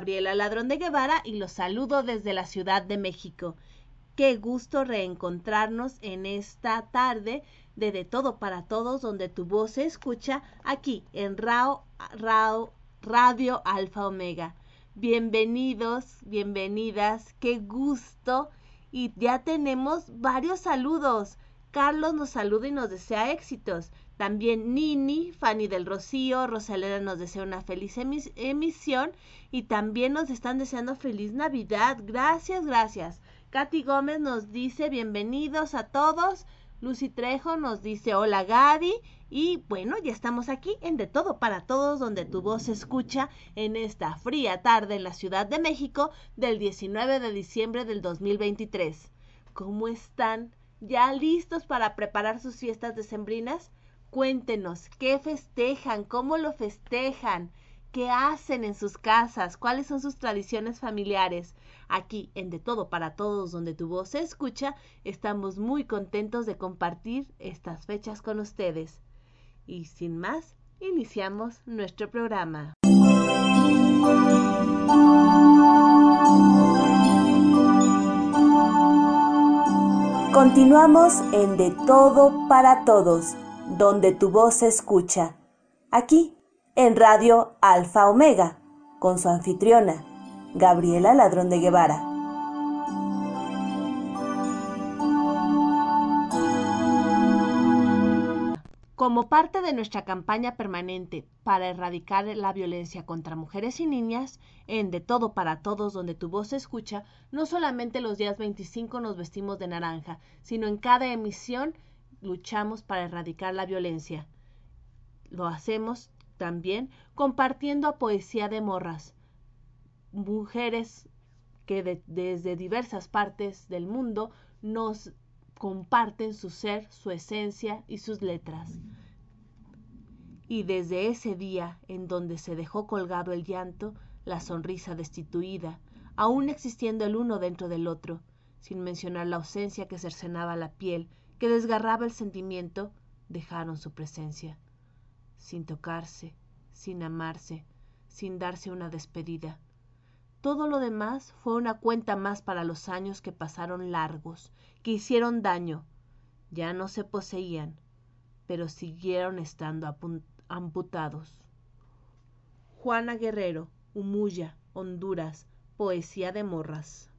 Gabriela Ladrón de Guevara y los saludo desde la Ciudad de México. Qué gusto reencontrarnos en esta tarde de De Todo para Todos, donde tu voz se escucha aquí en Rao, Rao, Radio Alfa Omega. Bienvenidos, bienvenidas, qué gusto. Y ya tenemos varios saludos. Carlos nos saluda y nos desea éxitos. También Nini, Fanny del Rocío, Rosalena nos desea una feliz emisión y también nos están deseando feliz Navidad. Gracias, gracias. Katy Gómez nos dice bienvenidos a todos. Lucy Trejo nos dice hola Gaby. Y bueno, ya estamos aquí en De Todo para Todos, donde tu voz se escucha en esta fría tarde en la Ciudad de México del 19 de diciembre del 2023. ¿Cómo están? ¿Ya listos para preparar sus fiestas decembrinas? Cuéntenos, ¿qué festejan? ¿Cómo lo festejan? ¿Qué hacen en sus casas? ¿Cuáles son sus tradiciones familiares? Aquí en De Todo para Todos, donde tu voz se escucha, estamos muy contentos de compartir estas fechas con ustedes. Y sin más, iniciamos nuestro programa. Continuamos en De Todo para Todos donde tu voz se escucha, aquí en Radio Alfa Omega, con su anfitriona, Gabriela Ladrón de Guevara. Como parte de nuestra campaña permanente para erradicar la violencia contra mujeres y niñas, en De Todo para Todos, donde tu voz se escucha, no solamente los días 25 nos vestimos de naranja, sino en cada emisión luchamos para erradicar la violencia. Lo hacemos también compartiendo a poesía de morras, mujeres que desde diversas partes del mundo nos comparten su ser, su esencia y sus letras. Y desde ese día en donde se dejó colgado el llanto, la sonrisa destituida, aún existiendo el uno dentro del otro, sin mencionar la ausencia que cercenaba la piel que desgarraba el sentimiento, dejaron su presencia, sin tocarse, sin amarse, sin darse una despedida. Todo lo demás fue una cuenta más para los años que pasaron largos, que hicieron daño. Ya no se poseían, pero siguieron estando amputados. Juana Guerrero, Humuya, Honduras, Poesía de Morras.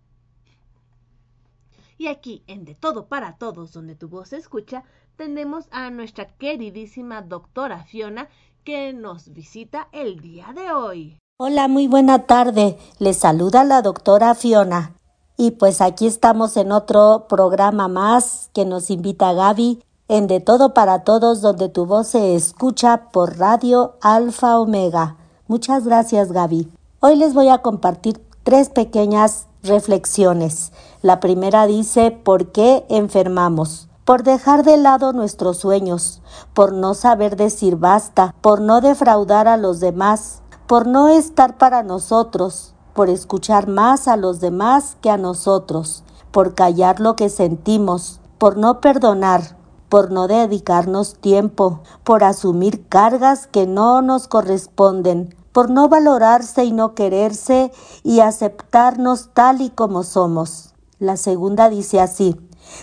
Y aquí, en De Todo para Todos, donde tu voz se escucha, tenemos a nuestra queridísima doctora Fiona que nos visita el día de hoy. Hola, muy buena tarde. Les saluda la doctora Fiona. Y pues aquí estamos en otro programa más que nos invita Gaby en De Todo para Todos, donde tu voz se escucha por Radio Alfa Omega. Muchas gracias, Gaby. Hoy les voy a compartir tres pequeñas reflexiones. La primera dice, ¿por qué enfermamos? Por dejar de lado nuestros sueños, por no saber decir basta, por no defraudar a los demás, por no estar para nosotros, por escuchar más a los demás que a nosotros, por callar lo que sentimos, por no perdonar, por no dedicarnos tiempo, por asumir cargas que no nos corresponden, por no valorarse y no quererse y aceptarnos tal y como somos. La segunda dice así,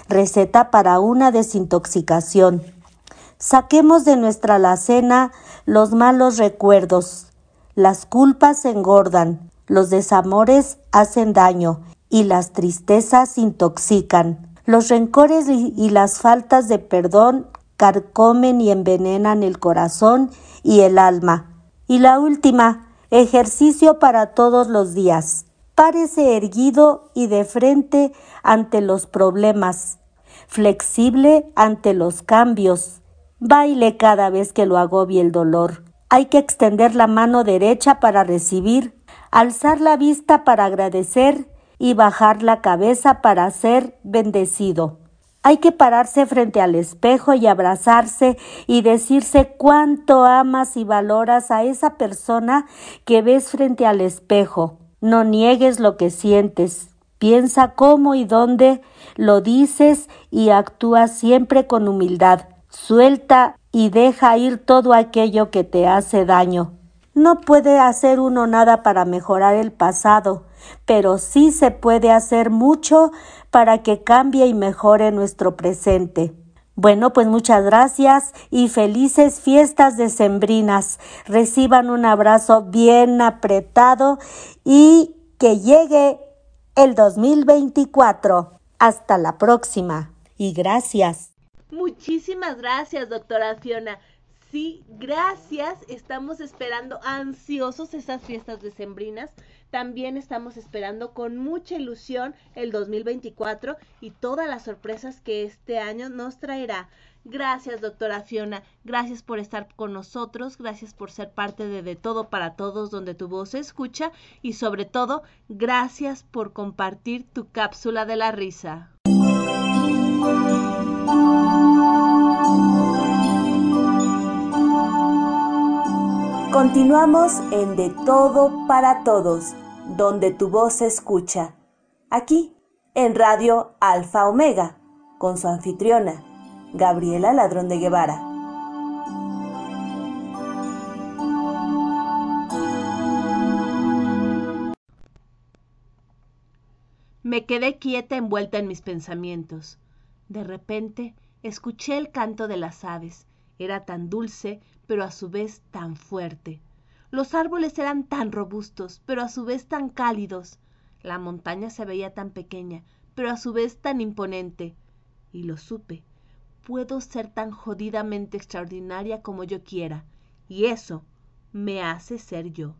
receta para una desintoxicación. Saquemos de nuestra alacena los malos recuerdos. Las culpas engordan, los desamores hacen daño y las tristezas intoxican. Los rencores y las faltas de perdón carcomen y envenenan el corazón y el alma. Y la última, ejercicio para todos los días. Párese erguido y de frente ante los problemas, flexible ante los cambios. Baile cada vez que lo agobie el dolor. Hay que extender la mano derecha para recibir, alzar la vista para agradecer y bajar la cabeza para ser bendecido. Hay que pararse frente al espejo y abrazarse y decirse cuánto amas y valoras a esa persona que ves frente al espejo. No niegues lo que sientes. Piensa cómo y dónde lo dices y actúa siempre con humildad. Suelta y deja ir todo aquello que te hace daño. No puede hacer uno nada para mejorar el pasado, pero sí se puede hacer mucho para que cambie y mejore nuestro presente. Bueno, pues muchas gracias y felices fiestas decembrinas. Reciban un abrazo bien apretado y que llegue el 2024. Hasta la próxima y gracias. Muchísimas gracias, doctora Fiona. Sí, gracias. Estamos esperando ansiosos esas fiestas decembrinas. También estamos esperando con mucha ilusión el 2024 y todas las sorpresas que este año nos traerá. Gracias, doctora Fiona. Gracias por estar con nosotros. Gracias por ser parte de De Todo para Todos, donde tu voz se escucha. Y sobre todo, gracias por compartir tu cápsula de la risa. Continuamos en De Todo para Todos, donde tu voz se escucha. Aquí, en Radio Alfa Omega, con su anfitriona, Gabriela Ladrón de Guevara. Me quedé quieta envuelta en mis pensamientos. De repente escuché el canto de las aves. Era tan dulce pero a su vez tan fuerte. Los árboles eran tan robustos, pero a su vez tan cálidos. La montaña se veía tan pequeña, pero a su vez tan imponente. Y lo supe. Puedo ser tan jodidamente extraordinaria como yo quiera, y eso me hace ser yo.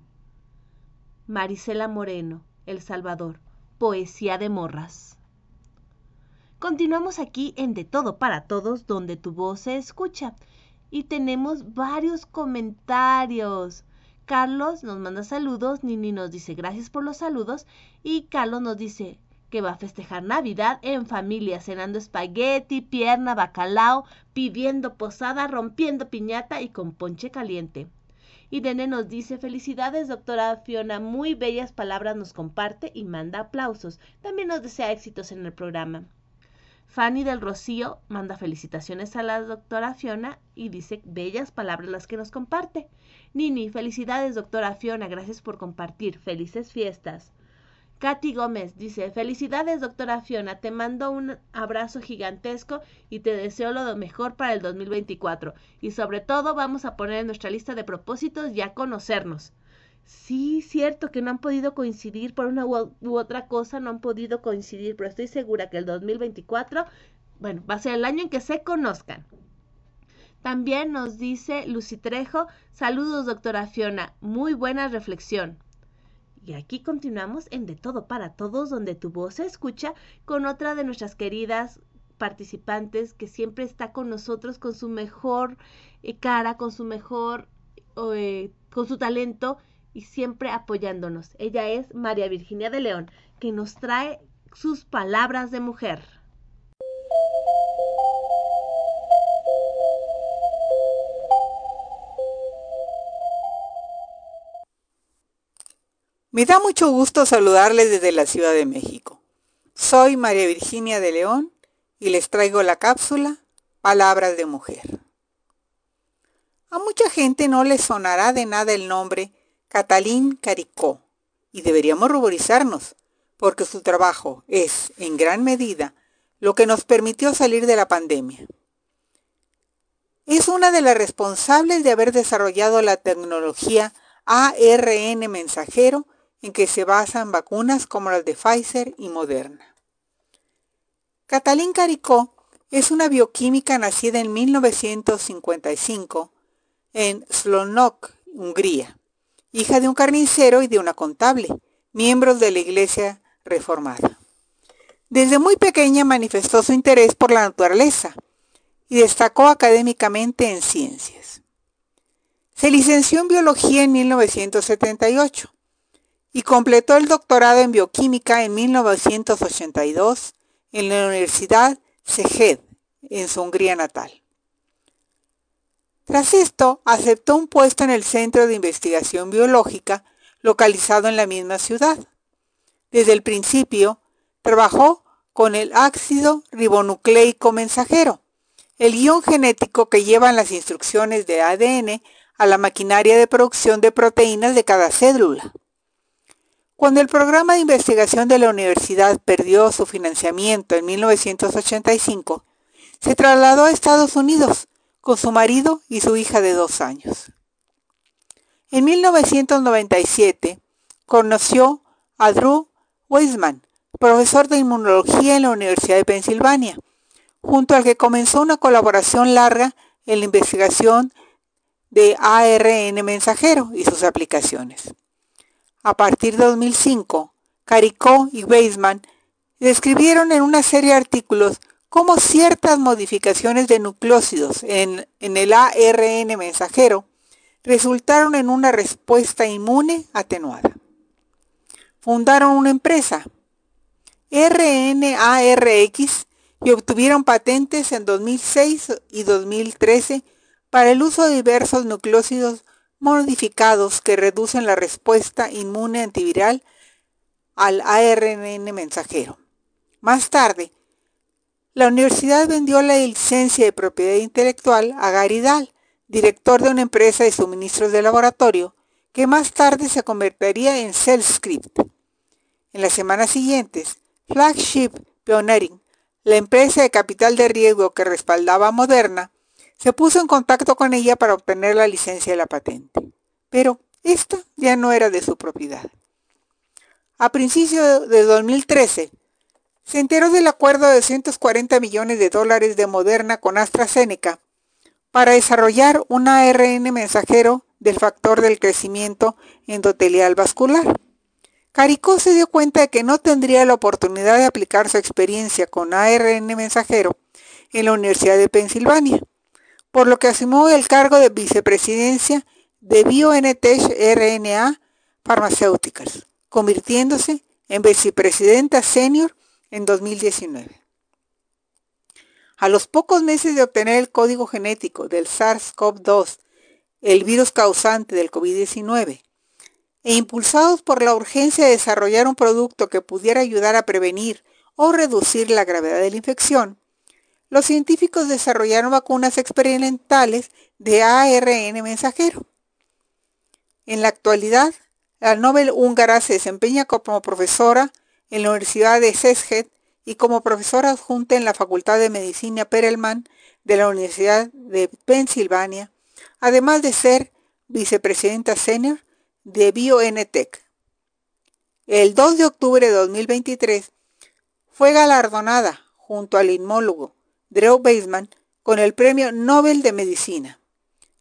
Marisela Moreno, El Salvador, Poesía de Morras. Continuamos aquí en De Todo para Todos, donde tu voz se escucha y tenemos varios comentarios. Carlos nos manda saludos, Nini nos dice gracias por los saludos y Carlos nos dice que va a festejar Navidad en familia, cenando espagueti, pierna, bacalao, pidiendo posada, rompiendo piñata y con ponche caliente. Y Dene nos dice felicidades doctora Fiona, muy bellas palabras nos comparte y manda aplausos. También nos desea éxitos en el programa. Fanny del Rocío manda felicitaciones a la doctora Fiona y dice bellas palabras las que nos comparte. Nini, felicidades doctora Fiona, gracias por compartir. Felices fiestas. Katy Gómez dice, felicidades doctora Fiona, te mando un abrazo gigantesco y te deseo lo mejor para el 2024. Y sobre todo vamos a poner en nuestra lista de propósitos ya conocernos sí, cierto que no han podido coincidir por una u, otra cosa, no han podido coincidir, pero estoy segura que el 2024, bueno, va a ser el año en que se conozcan. También nos dice Lucy Trejo, saludos doctora Fiona, muy buena reflexión. Y aquí continuamos en De Todo para Todos, donde tu voz se escucha con otra de nuestras queridas participantes que siempre está con nosotros con su mejor eh, cara, con su mejor, eh, con su talento y siempre apoyándonos. Ella es María Virginia de León, que nos trae sus palabras de mujer. Me da mucho gusto saludarles desde la Ciudad de México. Soy María Virginia de León y les traigo la cápsula Palabras de Mujer. A mucha gente no le sonará de nada el nombre Catalín Caricó, y deberíamos ruborizarnos, porque su trabajo es, en gran medida, lo que nos permitió salir de la pandemia. Es una de las responsables de haber desarrollado la tecnología ARN mensajero en que se basan vacunas como las de Pfizer y Moderna. Catalín Caricó es una bioquímica nacida en 1955 en Slonok, Hungría hija de un carnicero y de una contable, miembros de la Iglesia Reformada. Desde muy pequeña manifestó su interés por la naturaleza y destacó académicamente en ciencias. Se licenció en biología en 1978 y completó el doctorado en bioquímica en 1982 en la Universidad Szeged, en su Hungría natal. Tras esto, aceptó un puesto en el Centro de Investigación Biológica, localizado en la misma ciudad. Desde el principio, trabajó con el ácido ribonucleico mensajero, el guion genético que llevan las instrucciones de ADN a la maquinaria de producción de proteínas de cada célula. Cuando el programa de investigación de la universidad perdió su financiamiento en 1985, se trasladó a Estados Unidos con su marido y su hija de dos años. En 1997 conoció a Drew Weissman, profesor de inmunología en la Universidad de Pensilvania, junto al que comenzó una colaboración larga en la investigación de ARN mensajero y sus aplicaciones. A partir de 2005, Caricó y Weisman describieron en una serie de artículos cómo ciertas modificaciones de nucleócidos en, el ARN mensajero resultaron en una respuesta inmune atenuada. Fundaron una empresa, RNARX, y obtuvieron patentes en 2006 y 2013 para el uso de diversos nucleócidos modificados que reducen la respuesta inmune antiviral al ARN mensajero. Más tarde, la universidad vendió la licencia de propiedad intelectual a Gary Dahl, director de una empresa de suministros de laboratorio, que más tarde se convertiría en CellScript. En las semanas siguientes, Flagship Pioneering, la empresa de capital de riesgo que respaldaba a Moderna, se puso en contacto con ella para obtener la licencia de la patente. Pero esta ya no era de su propiedad. A principios de 2013, se enteró del acuerdo de 240 millones de dólares de Moderna con AstraZeneca para desarrollar un ARN mensajero del factor del crecimiento endotelial vascular. Caricó se dio cuenta de que no tendría la oportunidad de aplicar su experiencia con ARN mensajero en la Universidad de Pensilvania, por lo que asumió el cargo de vicepresidencia de BioNTech RNA Pharmaceuticals, convirtiéndose en vicepresidenta senior en 2019. A los pocos meses de obtener el código genético del SARS-CoV-2, el virus causante del COVID-19, e impulsados por la urgencia de desarrollar un producto que pudiera ayudar a prevenir o reducir la gravedad de la infección, los científicos desarrollaron vacunas experimentales de ARN mensajero. En la actualidad, la Nobel húngara se desempeña como profesora en la Universidad de Szeged y como profesora adjunta en la Facultad de Medicina Perelman de la Universidad de Pensilvania, además de ser vicepresidenta senior de BioNTech. El 2 de octubre de 2023 fue galardonada junto al inmólogo Drew Weissman con el Premio Nobel de Medicina.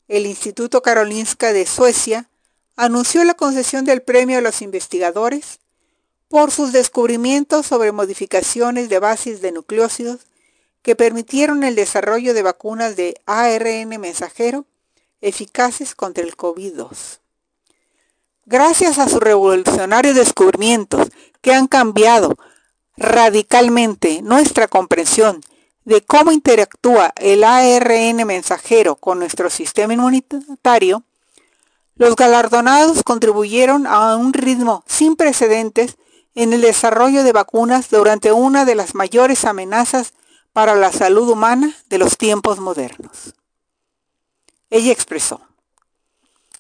El Instituto Karolinska de Suecia anunció la concesión del premio a los investigadores por sus descubrimientos sobre modificaciones de bases de nucleócidos que permitieron el desarrollo de vacunas de ARN mensajero eficaces contra el COVID-2. Gracias a sus revolucionarios descubrimientos que han cambiado radicalmente nuestra comprensión de cómo interactúa el ARN mensajero con nuestro sistema inmunitario, los galardonados contribuyeron a un ritmo sin precedentes en el desarrollo de vacunas durante una de las mayores amenazas para la salud humana de los tiempos modernos. Ella expresó,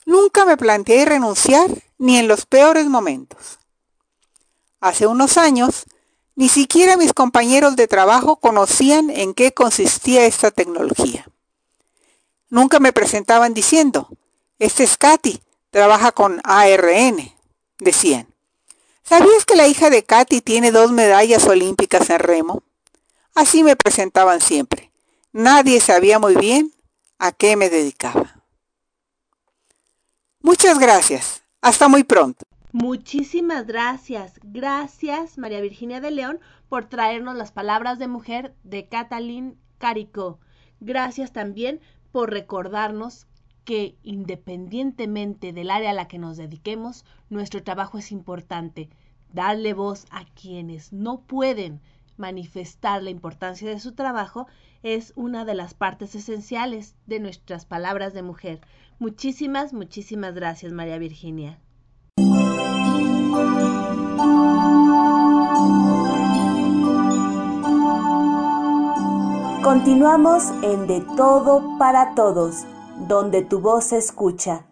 Nunca me planteé renunciar ni en los peores momentos. Hace unos años, ni siquiera mis compañeros de trabajo conocían en qué consistía esta tecnología. Nunca me presentaban diciendo, este es Katy, trabaja con ARN, decían. ¿Sabías que la hija de Katy tiene dos medallas olímpicas en remo? Así me presentaban siempre. Nadie sabía muy bien a qué me dedicaba. Muchas gracias. Hasta muy pronto. Muchísimas gracias. Gracias, María Virginia de León, por traernos las palabras de mujer de Catalín Caricó. Gracias también por recordarnos que independientemente del área a la que nos dediquemos, nuestro trabajo es importante. Darle voz a quienes no pueden manifestar la importancia de su trabajo es una de las partes esenciales de nuestras palabras de mujer. Muchísimas, muchísimas gracias, María Virginia. Continuamos en De Todo para Todos, donde tu voz se escucha.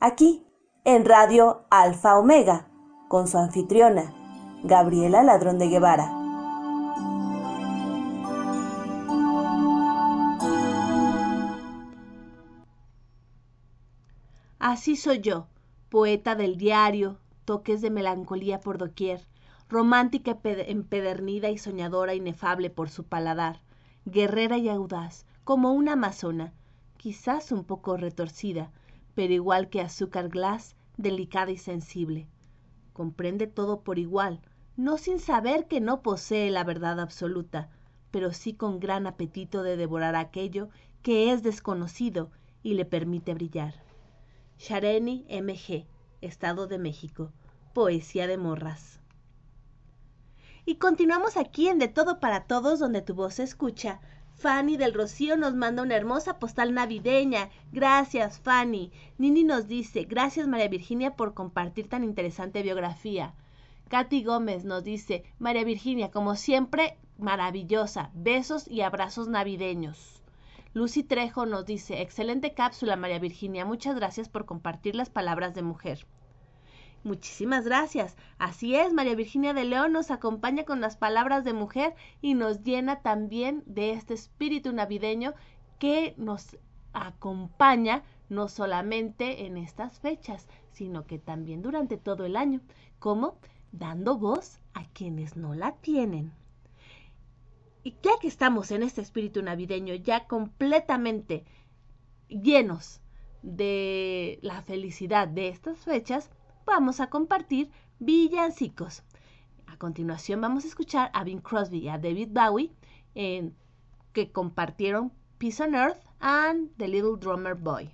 Aquí, en Radio Alfa Omega, con su anfitriona, Gabriela Ladrón de Guevara. Así soy yo, poeta del diario, toques de melancolía por doquier, romántica empedernida y soñadora inefable por su paladar, guerrera y audaz, como una amazona, quizás un poco retorcida, pero igual que azúcar glass, delicada y sensible. Comprende todo por igual, no sin saber que no posee la verdad absoluta, pero sí con gran apetito de devorar aquello que es desconocido y le permite brillar. Shareni M.G., Estado de México. Poesía de morras. Y continuamos aquí en De Todo para Todos, donde tu voz se escucha. Fanny del Rocío nos manda una hermosa postal navideña. Gracias, Fanny. Nini nos dice, gracias María Virginia por compartir tan interesante biografía. Katy Gómez nos dice, María Virginia, como siempre, maravillosa. Besos y abrazos navideños. Lucy Trejo nos dice, excelente cápsula María Virginia, muchas gracias por compartir las palabras de mujer. Muchísimas gracias. Así es, María Virginia de León nos acompaña con las palabras de mujer y nos llena también de este espíritu navideño que nos acompaña no solamente en estas fechas, sino que también durante todo el año, como dando voz a quienes no la tienen. Y ya que estamos en este espíritu navideño, ya completamente llenos de la felicidad de estas fechas, vamos a compartir villancicos. A continuación vamos a escuchar a Bing Crosby y a David Bowie que compartieron Peace on Earth and The Little Drummer Boy.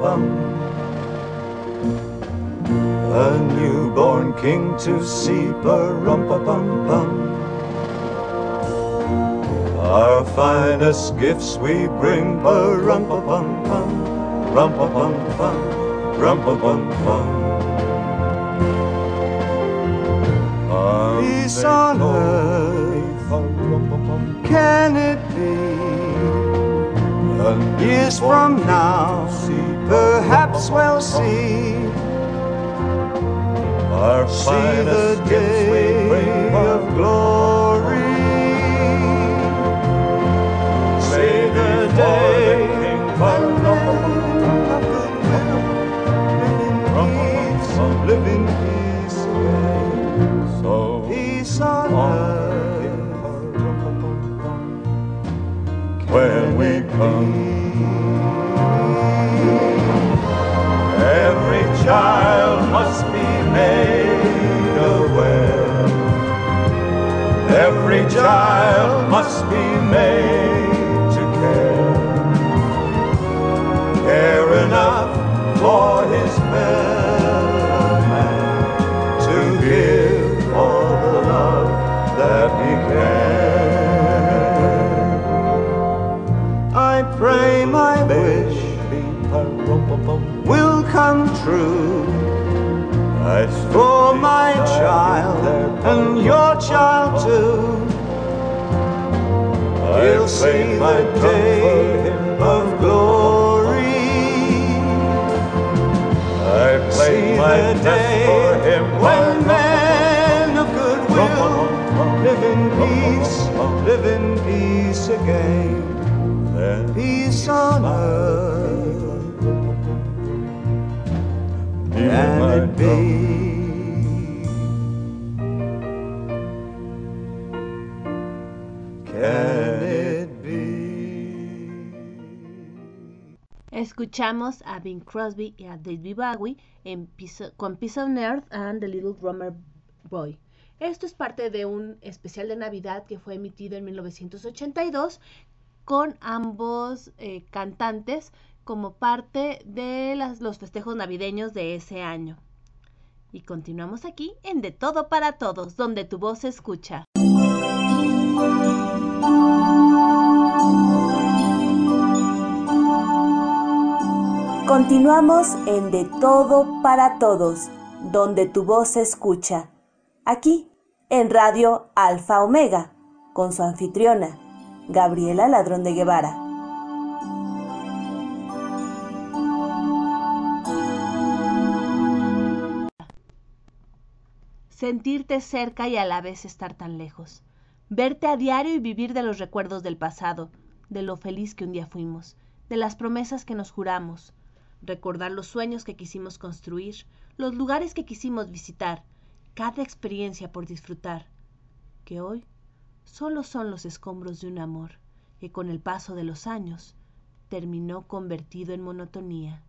bum. A newborn king to see, perumpa pum pum. Our finest gifts we bring, perumpa pum pum, rumpa pum pum, rumpa pum pum. Peace on earth, can it be? years from now perhaps we'll see. Our see the day of glory. See the day child must be made aware. Every child must be made and your child too, he'll see the day of glory. I play my day for him when men of goodwill live in peace, live in peace again. Peace on earth. Can it be? Escuchamos a Bing Crosby y a David Bowie en Peace- con Peace on Earth and the Little Drummer Boy. Esto es parte de un especial de Navidad que fue emitido en 1982 con ambos eh, cantantes como parte de los festejos navideños de ese año. Y continuamos aquí en De Todo para Todos, donde tu voz se escucha. Continuamos en De Todo para Todos, donde tu voz se escucha. Aquí, en Radio Alfa Omega, con su anfitriona, Gabriela Ladrón de Guevara. Sentirte cerca y a la vez estar tan lejos. Verte a diario y vivir de los recuerdos del pasado, de lo feliz que un día fuimos, de las promesas que nos juramos, recordar los sueños que quisimos construir, los lugares que quisimos visitar, cada experiencia por disfrutar, que hoy solo son los escombros de un amor que con el paso de los años terminó convertido en monotonía.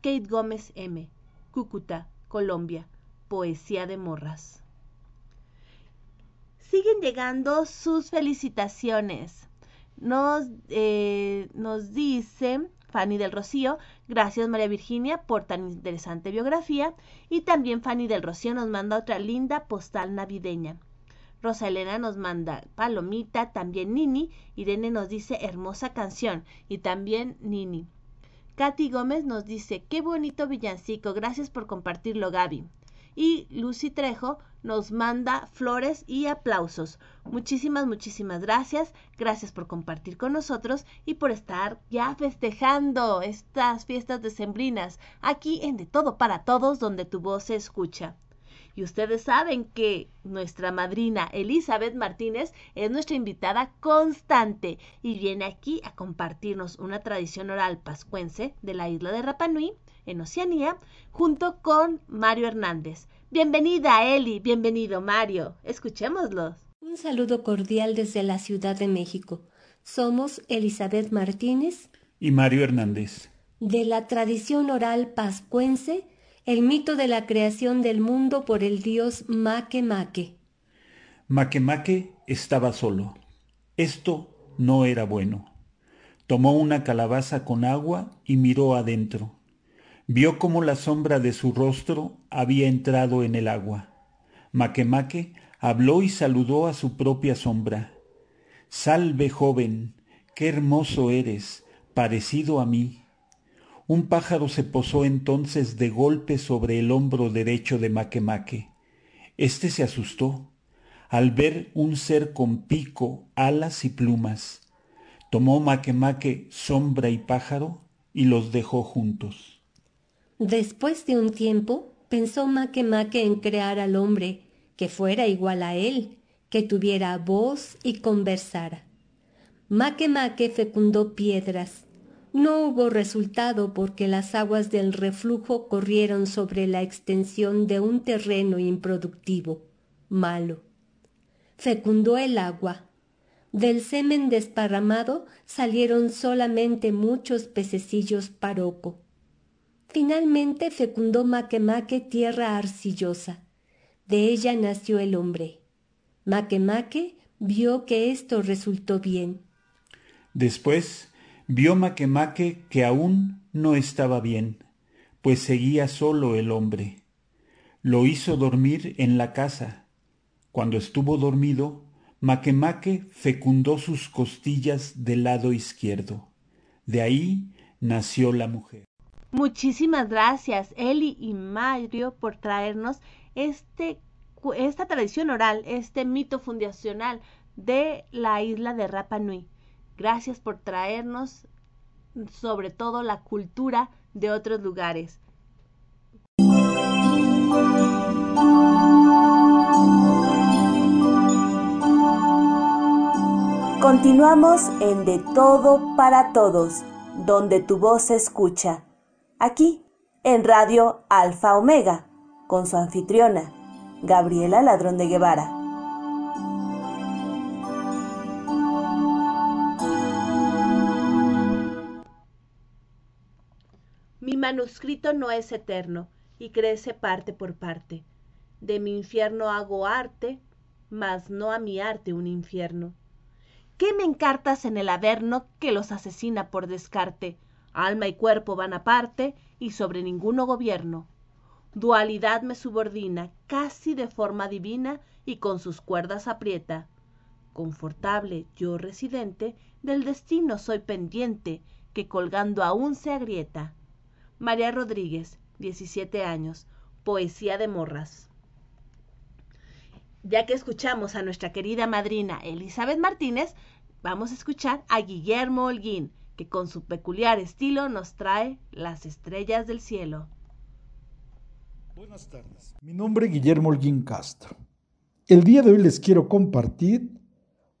Kate Gómez M., Cúcuta, Colombia, Poesía de Morras. Siguen llegando sus felicitaciones. Nos, eh, nos dice Fanny del Rocío, gracias María Virginia por tan interesante biografía. Y también Fanny del Rocío nos manda otra linda postal navideña. Rosa Elena nos manda Palomita, también Nini. Irene nos dice hermosa canción y también Nini. Katy Gómez nos dice qué bonito villancico, gracias por compartirlo Gaby. Y Lucy Trejo nos manda flores y aplausos. Muchísimas, muchísimas gracias. Gracias por compartir con nosotros y por estar ya festejando estas fiestas decembrinas aquí en De Todo para Todos donde tu voz se escucha. Y ustedes saben que nuestra madrina Elizabeth Martínez es nuestra invitada constante y viene aquí a compartirnos una tradición oral pascuense de la isla de Rapanui, en Oceanía, junto con Mario Hernández. Bienvenida Eli, bienvenido Mario. Escuchémoslos. Un saludo cordial desde la Ciudad de México. Somos Elizabeth Martínez y Mario Hernández. De la tradición oral pascuense, el mito de la creación del mundo por el dios. Make Make estaba solo. Esto no era bueno. Tomó una calabaza con agua y miró adentro vio cómo la sombra de su rostro había entrado en el agua. Maquemaque habló y saludó a su propia sombra. Salve, joven, qué hermoso eres, parecido a mí. Un pájaro se posó entonces de golpe sobre el hombro derecho de Maquemaque. Este se asustó al ver un ser con pico, alas y plumas. Tomó Maquemaque sombra y pájaro y los dejó juntos. Después de un tiempo, pensó Make en crear al hombre que fuera igual a él, que tuviera voz y conversara. Make fecundó piedras. No hubo resultado porque las aguas del reflujo corrieron sobre la extensión de un terreno improductivo, malo. Fecundó el agua. Del semen desparramado salieron solamente muchos pececillos paroco Finalmente fecundó Maquemaque tierra arcillosa. De ella nació el hombre. Maquemaque vio que esto resultó bien. Después vio Maquemaque que aún no estaba bien, pues seguía solo el hombre. Lo hizo dormir en la casa. Cuando estuvo dormido, Maquemaque fecundó sus costillas del lado izquierdo. De ahí nació la mujer. Muchísimas gracias, Eli y Mario, por traernos este, esta tradición oral, este mito fundacional de la isla de Rapa Nui. Gracias por traernos sobre todo la cultura de otros lugares. Continuamos en De Todo para Todos, donde tu voz se escucha aquí en Radio Alfa Omega, con su anfitriona, Gabriela Ladrón de Guevara. Mi manuscrito no es eterno y crece parte por parte. De mi infierno hago arte, mas no a mi arte un infierno. ¿Qué me encartas en el averno que los asesina por descarte? Alma y cuerpo van aparte y sobre ninguno gobierno. Dualidad me subordina, casi de forma divina, y con sus cuerdas aprieta. Confortable yo residente, del destino soy pendiente, que colgando aún se agrieta. María Rodríguez, 17 años, Poesía de Morras. Ya que escuchamos a nuestra querida madrina Elizabeth Martínez, vamos a escuchar a Guillermo Holguín, que con su peculiar estilo nos trae las estrellas del cielo. Buenas tardes, mi nombre es Guillermo Holguín Castro. El día de hoy les quiero compartir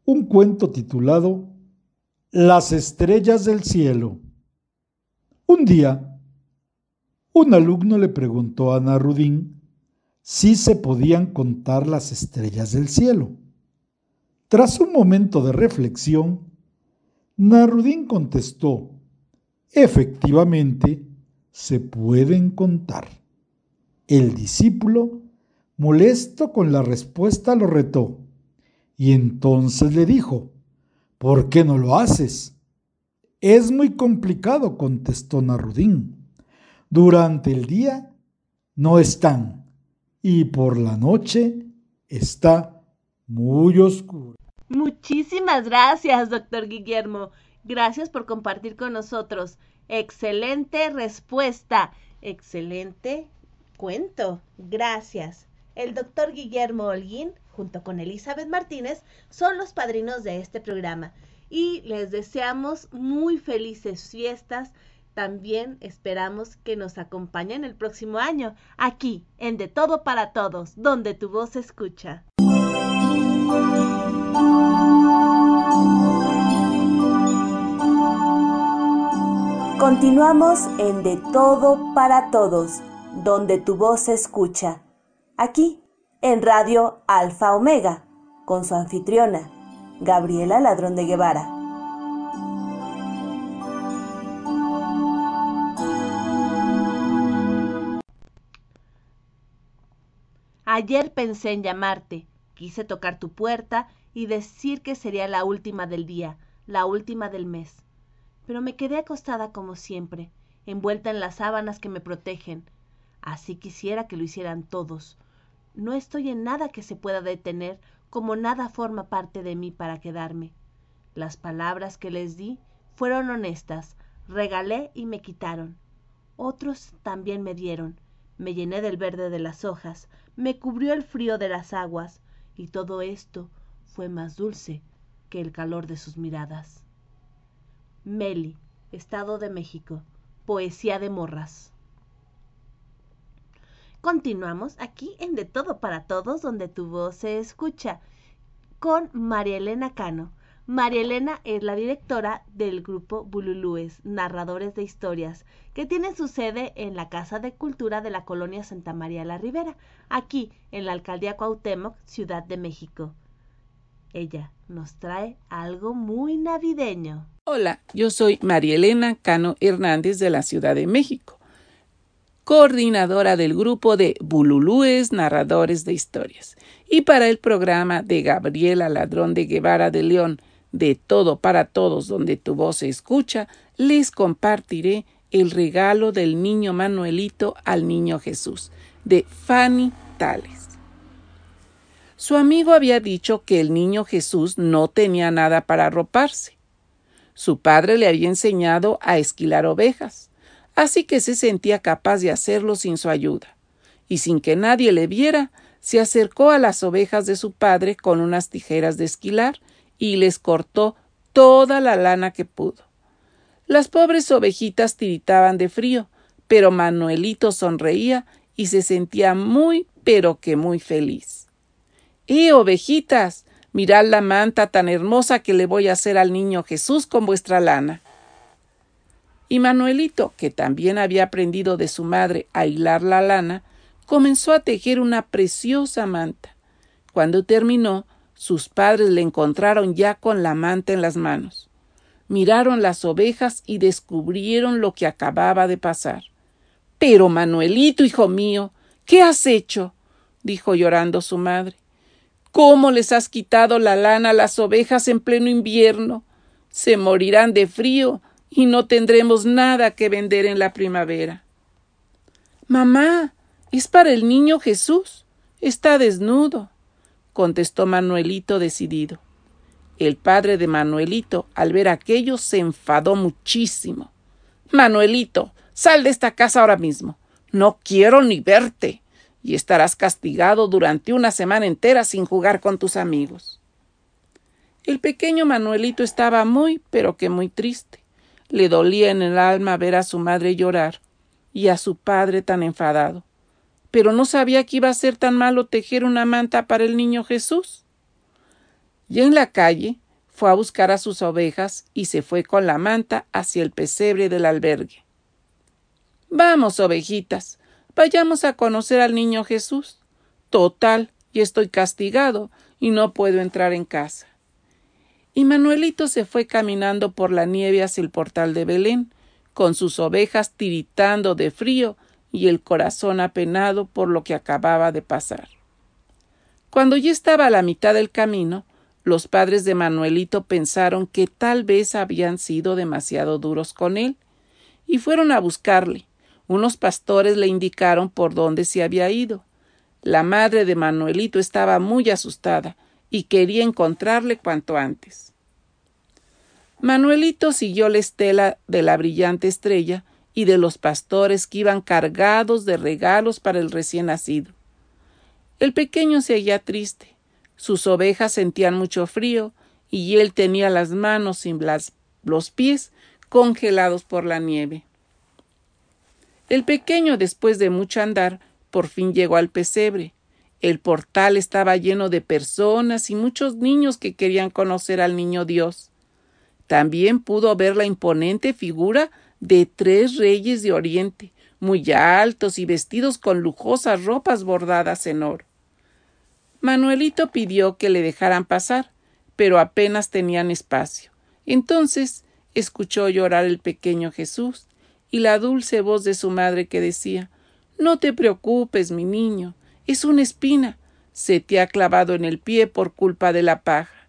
un cuento titulado Las estrellas del cielo. Un día, un alumno le preguntó a Ana Rudín si se podían contar las estrellas del cielo. Tras un momento de reflexión, Narudín contestó, efectivamente, se pueden contar. El discípulo, molesto con la respuesta, lo retó, y entonces le dijo, ¿por qué no lo haces? Es muy complicado, contestó Narudín. Durante el día no están y por la noche está muy oscuro. Muchísimas gracias, doctor Guillermo. Gracias por compartir con nosotros. Excelente respuesta. Excelente cuento. Gracias. El doctor Guillermo Holguín, junto con Elizabeth Martínez, son los padrinos de este programa. Y les deseamos muy felices fiestas también esperamos que nos acompañen el próximo año, aquí, en De Todo para Todos, donde tu voz escucha. Continuamos en De Todo para Todos, donde tu voz se escucha, aquí, en Radio Alfa Omega, con su anfitriona, Gabriela Ladrón de Guevara. Ayer pensé en llamarte, quise tocar tu puerta y decir que sería la última del día, la última del mes. Pero me quedé acostada como siempre, envuelta en las sábanas que me protegen. Así quisiera que lo hicieran todos. No estoy en nada que se pueda detener, como nada forma parte de mí para quedarme. Las palabras que les di fueron honestas, regalé y me quitaron. Otros también me dieron. Me llené del verde de las hojas, me cubrió el frío de las aguas, y todo esto fue más dulce que el calor de sus miradas. Meli, Estado de México, Poesía de Morras. Continuamos aquí en De Todo para Todos, donde tu voz se escucha, con María Elena Cano. María Elena es la directora del grupo Bululúes, Narradores de Historias, que tiene su sede en la Casa de Cultura de la Colonia Santa María la Ribera, aquí en la Alcaldía Cuauhtémoc, Ciudad de México. Ella nos trae algo muy navideño. Hola, yo soy María Elena Cano Hernández de la Ciudad de México, coordinadora del grupo de Bululúes Narradores de Historias, y para el programa de Gabriela Ladrón de Guevara de León, de todo para todos donde tu voz se escucha, les compartiré el regalo del niño Manuelito al niño Jesús, de Fanny Tales. Su amigo había dicho que el niño Jesús no tenía nada para arroparse. Su padre le había enseñado a esquilar ovejas, así que se sentía capaz de hacerlo sin su ayuda. Y sin que nadie le viera, se acercó a las ovejas de su padre con unas tijeras de esquilar y les cortó toda la lana que pudo. Las pobres ovejitas tiritaban de frío, pero Manuelito sonreía y se sentía muy, pero que muy feliz. ¡Eh, ovejitas! Mirad la manta tan hermosa que le voy a hacer al niño Jesús con vuestra lana. Y Manuelito, que también había aprendido de su madre a hilar la lana, comenzó a tejer una preciosa manta. Cuando terminó, sus padres le encontraron ya con la manta en las manos. Miraron las ovejas y descubrieron lo que acababa de pasar. Pero, Manuelito, hijo mío, ¿qué has hecho? dijo llorando su madre. ¿Cómo les has quitado la lana a las ovejas en pleno invierno? Se morirán de frío y no tendremos nada que vender en la primavera. Mamá, es para el niño Jesús. Está desnudo contestó Manuelito decidido. El padre de Manuelito, al ver aquello, se enfadó muchísimo. Manuelito, Sal de esta casa ahora mismo. No quiero ni verte. Y estarás castigado durante una semana entera sin jugar con tus amigos. El pequeño Manuelito estaba muy, pero que muy triste. Le dolía en el alma ver a su madre llorar y a su padre tan enfadado. Pero no sabía que iba a ser tan malo tejer una manta para el niño Jesús. Y en la calle fue a buscar a sus ovejas y se fue con la manta hacia el pesebre del albergue. Vamos, ovejitas, vayamos a conocer al niño Jesús. Total, y estoy castigado y no puedo entrar en casa. Y Manuelito se fue caminando por la nieve hacia el portal de Belén, con sus ovejas tiritando de frío y el corazón apenado por lo que acababa de pasar. Cuando ya estaba a la mitad del camino, los padres de Manuelito pensaron que tal vez habían sido demasiado duros con él, y fueron a buscarle. Unos pastores le indicaron por dónde se había ido. La madre de Manuelito estaba muy asustada y quería encontrarle cuanto antes. Manuelito siguió la estela de la brillante estrella y de los pastores que iban cargados de regalos para el recién nacido. El pequeño seguía triste. Sus ovejas sentían mucho frío y él tenía las manos y los pies congelados por la nieve. El pequeño, después de mucho andar, por fin llegó al pesebre. El portal estaba lleno de personas y muchos niños que querían conocer al niño Dios. También pudo ver la imponente figura de tres reyes de Oriente, muy altos y vestidos con lujosas ropas bordadas en oro. Manuelito pidió que le dejaran pasar, pero apenas tenían espacio. Entonces escuchó llorar el pequeño Jesús y la dulce voz de su madre que decía No te preocupes, mi niño, es una espina. Se te ha clavado en el pie por culpa de la paja.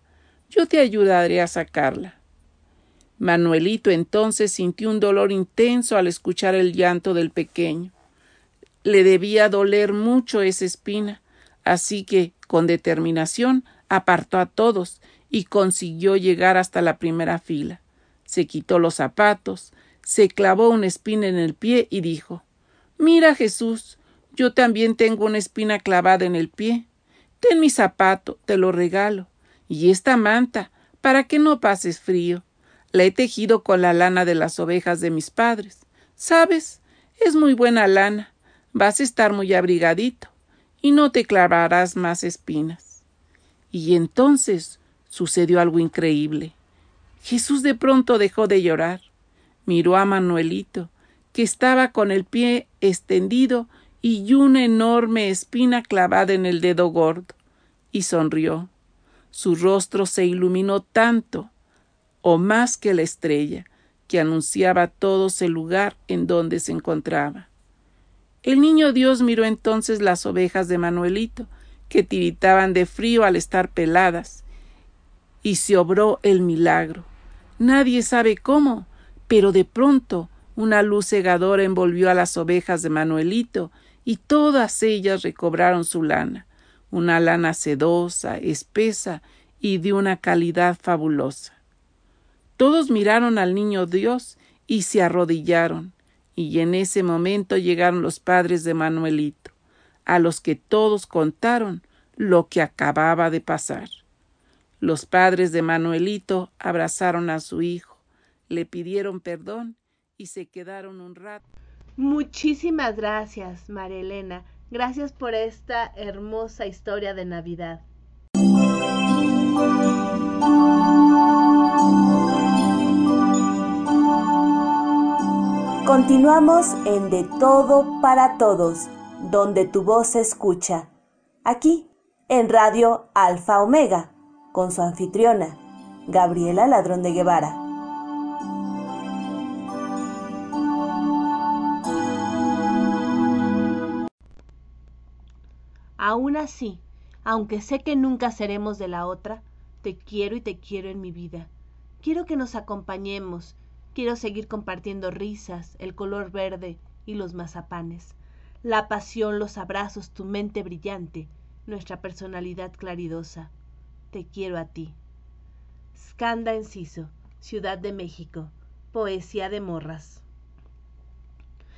Yo te ayudaré a sacarla. Manuelito entonces sintió un dolor intenso al escuchar el llanto del pequeño. Le debía doler mucho esa espina, así que con determinación apartó a todos y consiguió llegar hasta la primera fila. Se quitó los zapatos, se clavó una espina en el pie y dijo Mira, Jesús, yo también tengo una espina clavada en el pie. Ten mi zapato, te lo regalo, y esta manta, para que no pases frío. La he tejido con la lana de las ovejas de mis padres. ¿Sabes? Es muy buena lana. Vas a estar muy abrigadito y no te clavarás más espinas. Y entonces sucedió algo increíble. Jesús de pronto dejó de llorar, miró a Manuelito, que estaba con el pie extendido y una enorme espina clavada en el dedo gordo, y sonrió. Su rostro se iluminó tanto, o más que la estrella, que anunciaba a todos el lugar en donde se encontraba. El niño Dios miró entonces las ovejas de Manuelito, que tiritaban de frío al estar peladas, y se obró el milagro. Nadie sabe cómo, pero de pronto una luz cegadora envolvió a las ovejas de Manuelito, y todas ellas recobraron su lana, una lana sedosa, espesa y de una calidad fabulosa. Todos miraron al niño Dios y se arrodillaron y en ese momento llegaron los padres de Manuelito, a los que todos contaron lo que acababa de pasar. Los padres de Manuelito abrazaron a su hijo, le pidieron perdón y se quedaron un rato. Muchísimas gracias, María Elena. Gracias por esta hermosa historia de Navidad. Continuamos en De Todo para Todos, donde tu voz se escucha. Aquí, en Radio Alfa Omega, con su anfitriona, Gabriela Ladrón de Guevara. Aún así, aunque sé que nunca seremos de la otra, te quiero y te quiero en mi vida. Quiero que nos acompañemos Quiero seguir compartiendo risas, el color verde y los mazapanes, la pasión, los abrazos, tu mente brillante, nuestra personalidad claridosa. Te quiero a ti. Skanda Enciso, Ciudad de México, Poesía de Morras.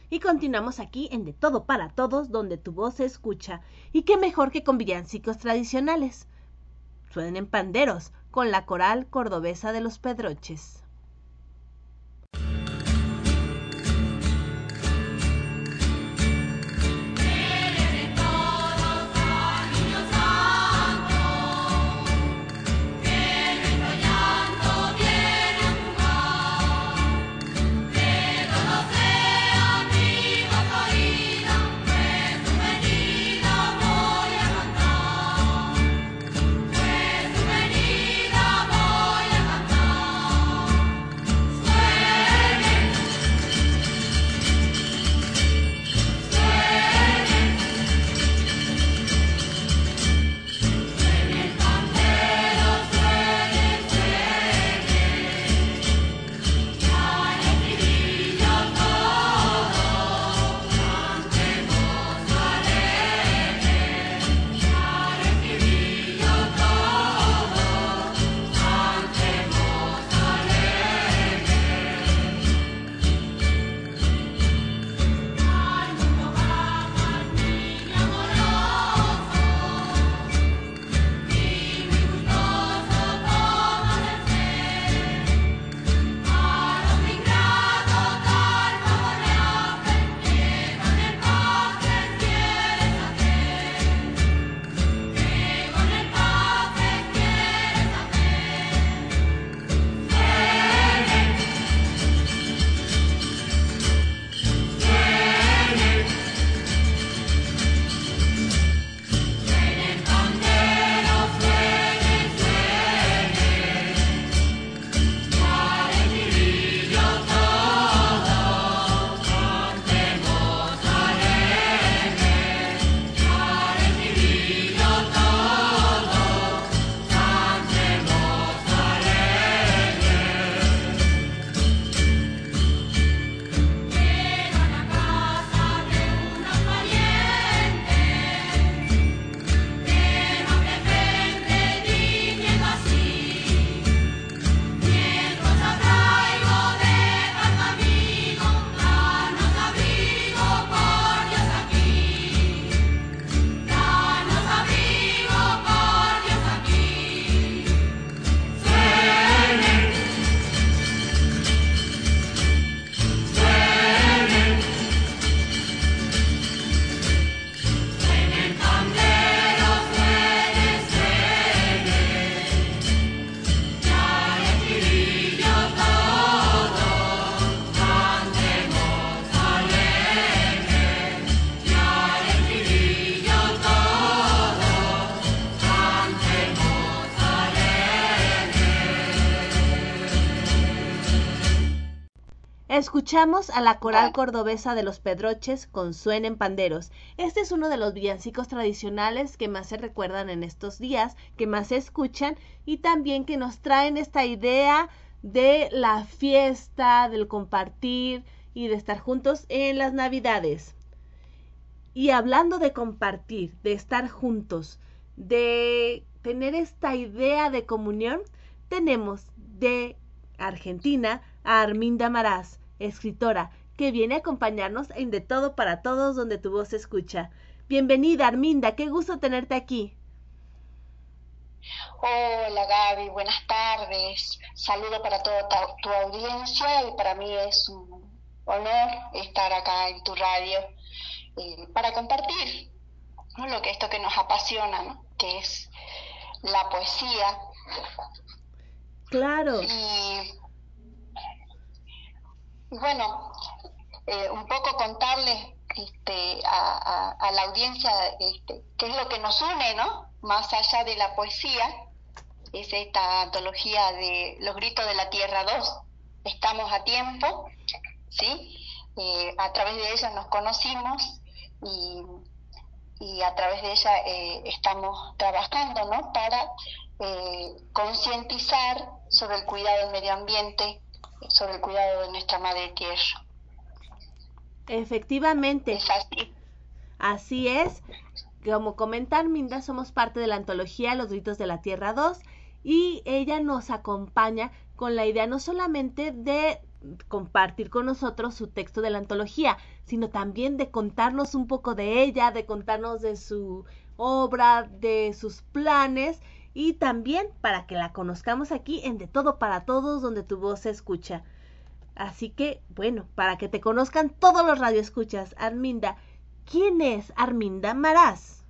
Y continuamos aquí en De Todo para Todos, donde tu voz se escucha. Y qué mejor que con villancicos tradicionales. Suenen panderos, con la coral cordobesa de los Pedroches. Escuchamos a la coral cordobesa de los Pedroches con Suenen Panderos. Este es uno de los villancicos tradicionales que más se recuerdan en estos días, que más se escuchan y también que nos traen esta idea de la fiesta, del compartir y de estar juntos en las Navidades. Y hablando de compartir, de estar juntos, de tener esta idea de comunión, tenemos de Argentina a Arminda Maraz escritora, que viene a acompañarnos en De Todo para Todos donde tu voz se escucha. Bienvenida, Arminda, qué gusto tenerte aquí. Hola Gaby, buenas tardes. Saludo para toda tu audiencia y para mí es un honor estar acá en tu radio eh, para compartir lo que esto que nos apasiona, que es la poesía. Claro. Y bueno, eh, un poco contarles este, a, la audiencia este, qué es lo que nos une, ¿no? Más allá de la poesía, es esta antología de Los Gritos de la Tierra 2. Estamos a tiempo, ¿sí? Eh, a través de ella nos conocimos y, y a través de ella eh, estamos trabajando, ¿no? Para concientizar sobre el cuidado del medio ambiente sobre el cuidado de nuestra madre tierra. Efectivamente. Es así. Así es. Como comentan Minda, somos parte de la antología Los Gritos de la Tierra 2 y ella nos acompaña con la idea no solamente de compartir con nosotros su texto de la antología, sino también de contarnos un poco de ella, de contarnos de su obra, de sus planes y también para que la conozcamos aquí en De Todo para Todos, donde tu voz se escucha. Así que, bueno, para que te conozcan todos los radioescuchas, Arminda, ¿quién es Arminda Marás?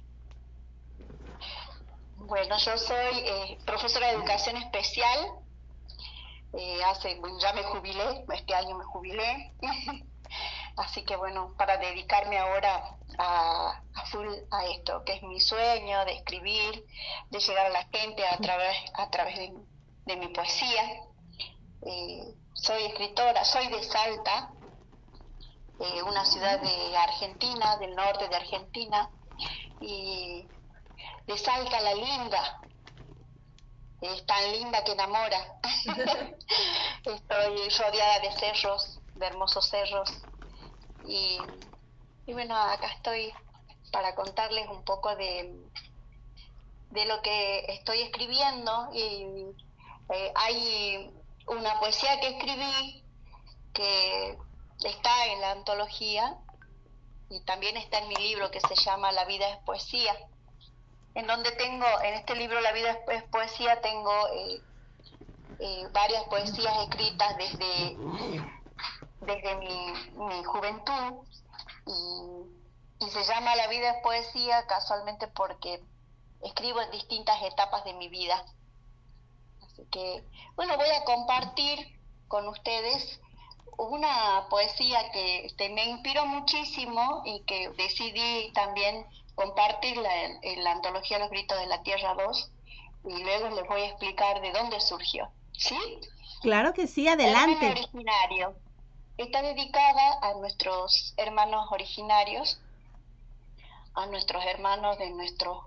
Bueno, yo soy eh, profesora de educación especial. Eh, hace, ya me jubilé, este año me jubilé. Así que bueno, para dedicarme ahora a, full a esto, que es mi sueño de escribir, de llegar a la gente a través, a través de, mi poesía. Eh, soy escritora, soy de Salta, una ciudad de Argentina, del norte de Argentina, y de Salta la linda, es tan linda que enamora. Estoy rodeada de cerros, de hermosos cerros. Y, bueno, acá estoy para contarles un poco de, de lo que estoy escribiendo. Y eh, hay una poesía que escribí que está en la antología y también está en mi libro que se llama La vida es poesía en donde tengo, en este libro La vida es poesía, tengo eh, eh, varias poesías escritas desde, desde mi, juventud y, se llama La vida es poesía casualmente porque escribo en distintas etapas de mi vida. Así que, bueno, voy a compartir con ustedes una poesía que este, me inspiró muchísimo y que decidí también compartirla en, la antología Los Gritos de la Tierra 2 y luego les voy a explicar de dónde surgió. ¿Sí? Claro que sí, adelante. originario. Está dedicada a nuestros hermanos originarios, a nuestros hermanos de nuestros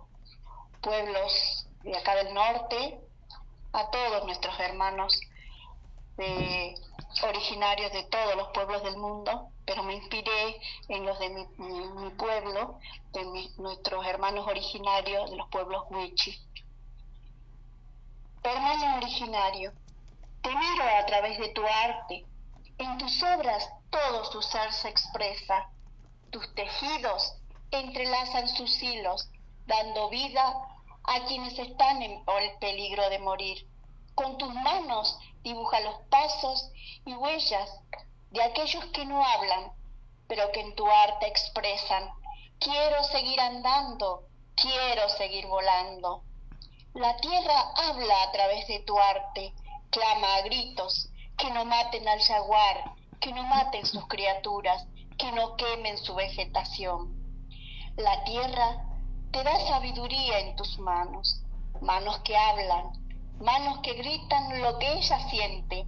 pueblos de acá del norte, a todos nuestros hermanos originarios de todos los pueblos del mundo, pero me inspiré en los de mi, pueblo, de nuestros hermanos originarios de los pueblos Wichi. Hermano originario, te miro a través de tu arte, en tus obras todo su ser se expresa, tus tejidos entrelazan sus hilos, dando vida a quienes están en el peligro de morir. Con tus manos dibuja los pasos y huellas de aquellos que no hablan, pero que en tu arte expresan. Quiero seguir andando, quiero seguir volando. La tierra habla a través de tu arte, clama a gritos, que no maten al jaguar, que no maten sus criaturas, que no quemen su vegetación. La tierra te da sabiduría en tus manos, manos que hablan, manos que gritan lo que ella siente,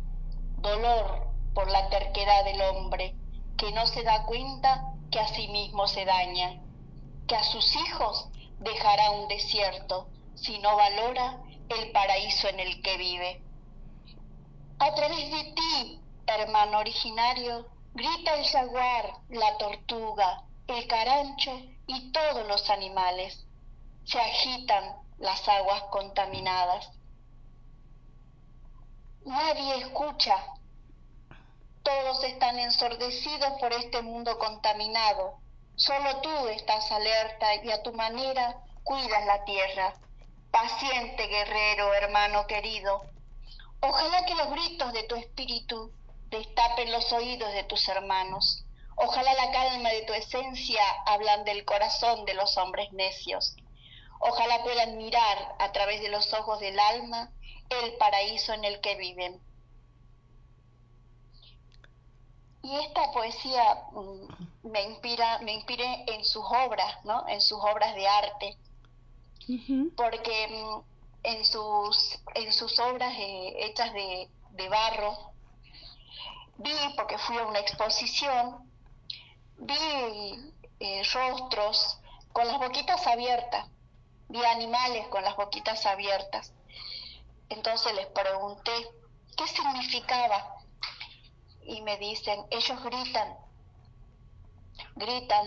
dolor por la terquedad del hombre, que no se da cuenta que a sí mismo se daña, que a sus hijos dejará un desierto si no valora el paraíso en el que vive. A través de ti, hermano originario, grita el jaguar, la tortuga, el carancho y todos los animales. Se agitan las aguas contaminadas Nadie escucha. Todos están ensordecidos por este mundo contaminado. Solo tú estás alerta y a tu manera cuidas la tierra. Paciente guerrero, hermano querido. Ojalá que los gritos de tu espíritu destapen los oídos de tus hermanos. Ojalá la calma de tu esencia hablan del corazón de los hombres necios. Ojalá puedan mirar a través de los ojos del alma el paraíso en el que viven. Y esta poesía mm, me inspira, me inspiré en sus obras, ¿no? En sus obras de arte. Porque mm, en sus, en sus obras eh, hechas de, barro, vi, porque fui a una exposición, vi eh, rostros con las boquitas abiertas, vi animales con las boquitas abiertas. Entonces les pregunté qué significaba y me dicen, ellos gritan, gritan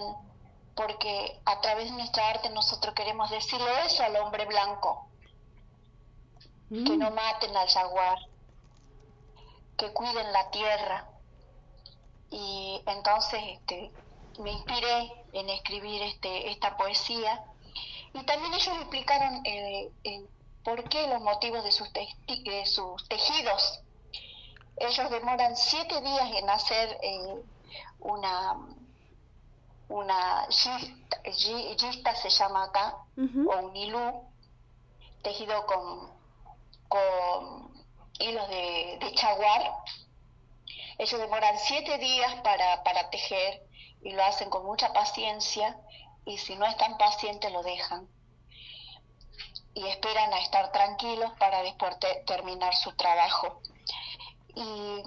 porque a través de nuestra arte nosotros queremos decirle eso al hombre blanco, que mm. no maten al jaguar, que cuiden la tierra, y entonces este, me inspiré en escribir este, esta poesía y también ellos explicaron eh, por qué los motivos de sus, de sus tejidos. Ellos demoran siete días en hacer eh, una una gista, se llama acá, o un hilú, tejido con, con hilos de, chaguar. Ellos demoran siete días para, para tejer y lo hacen con mucha paciencia y si no están pacientes lo dejan y esperan a estar tranquilos para después terminar su trabajo. Y,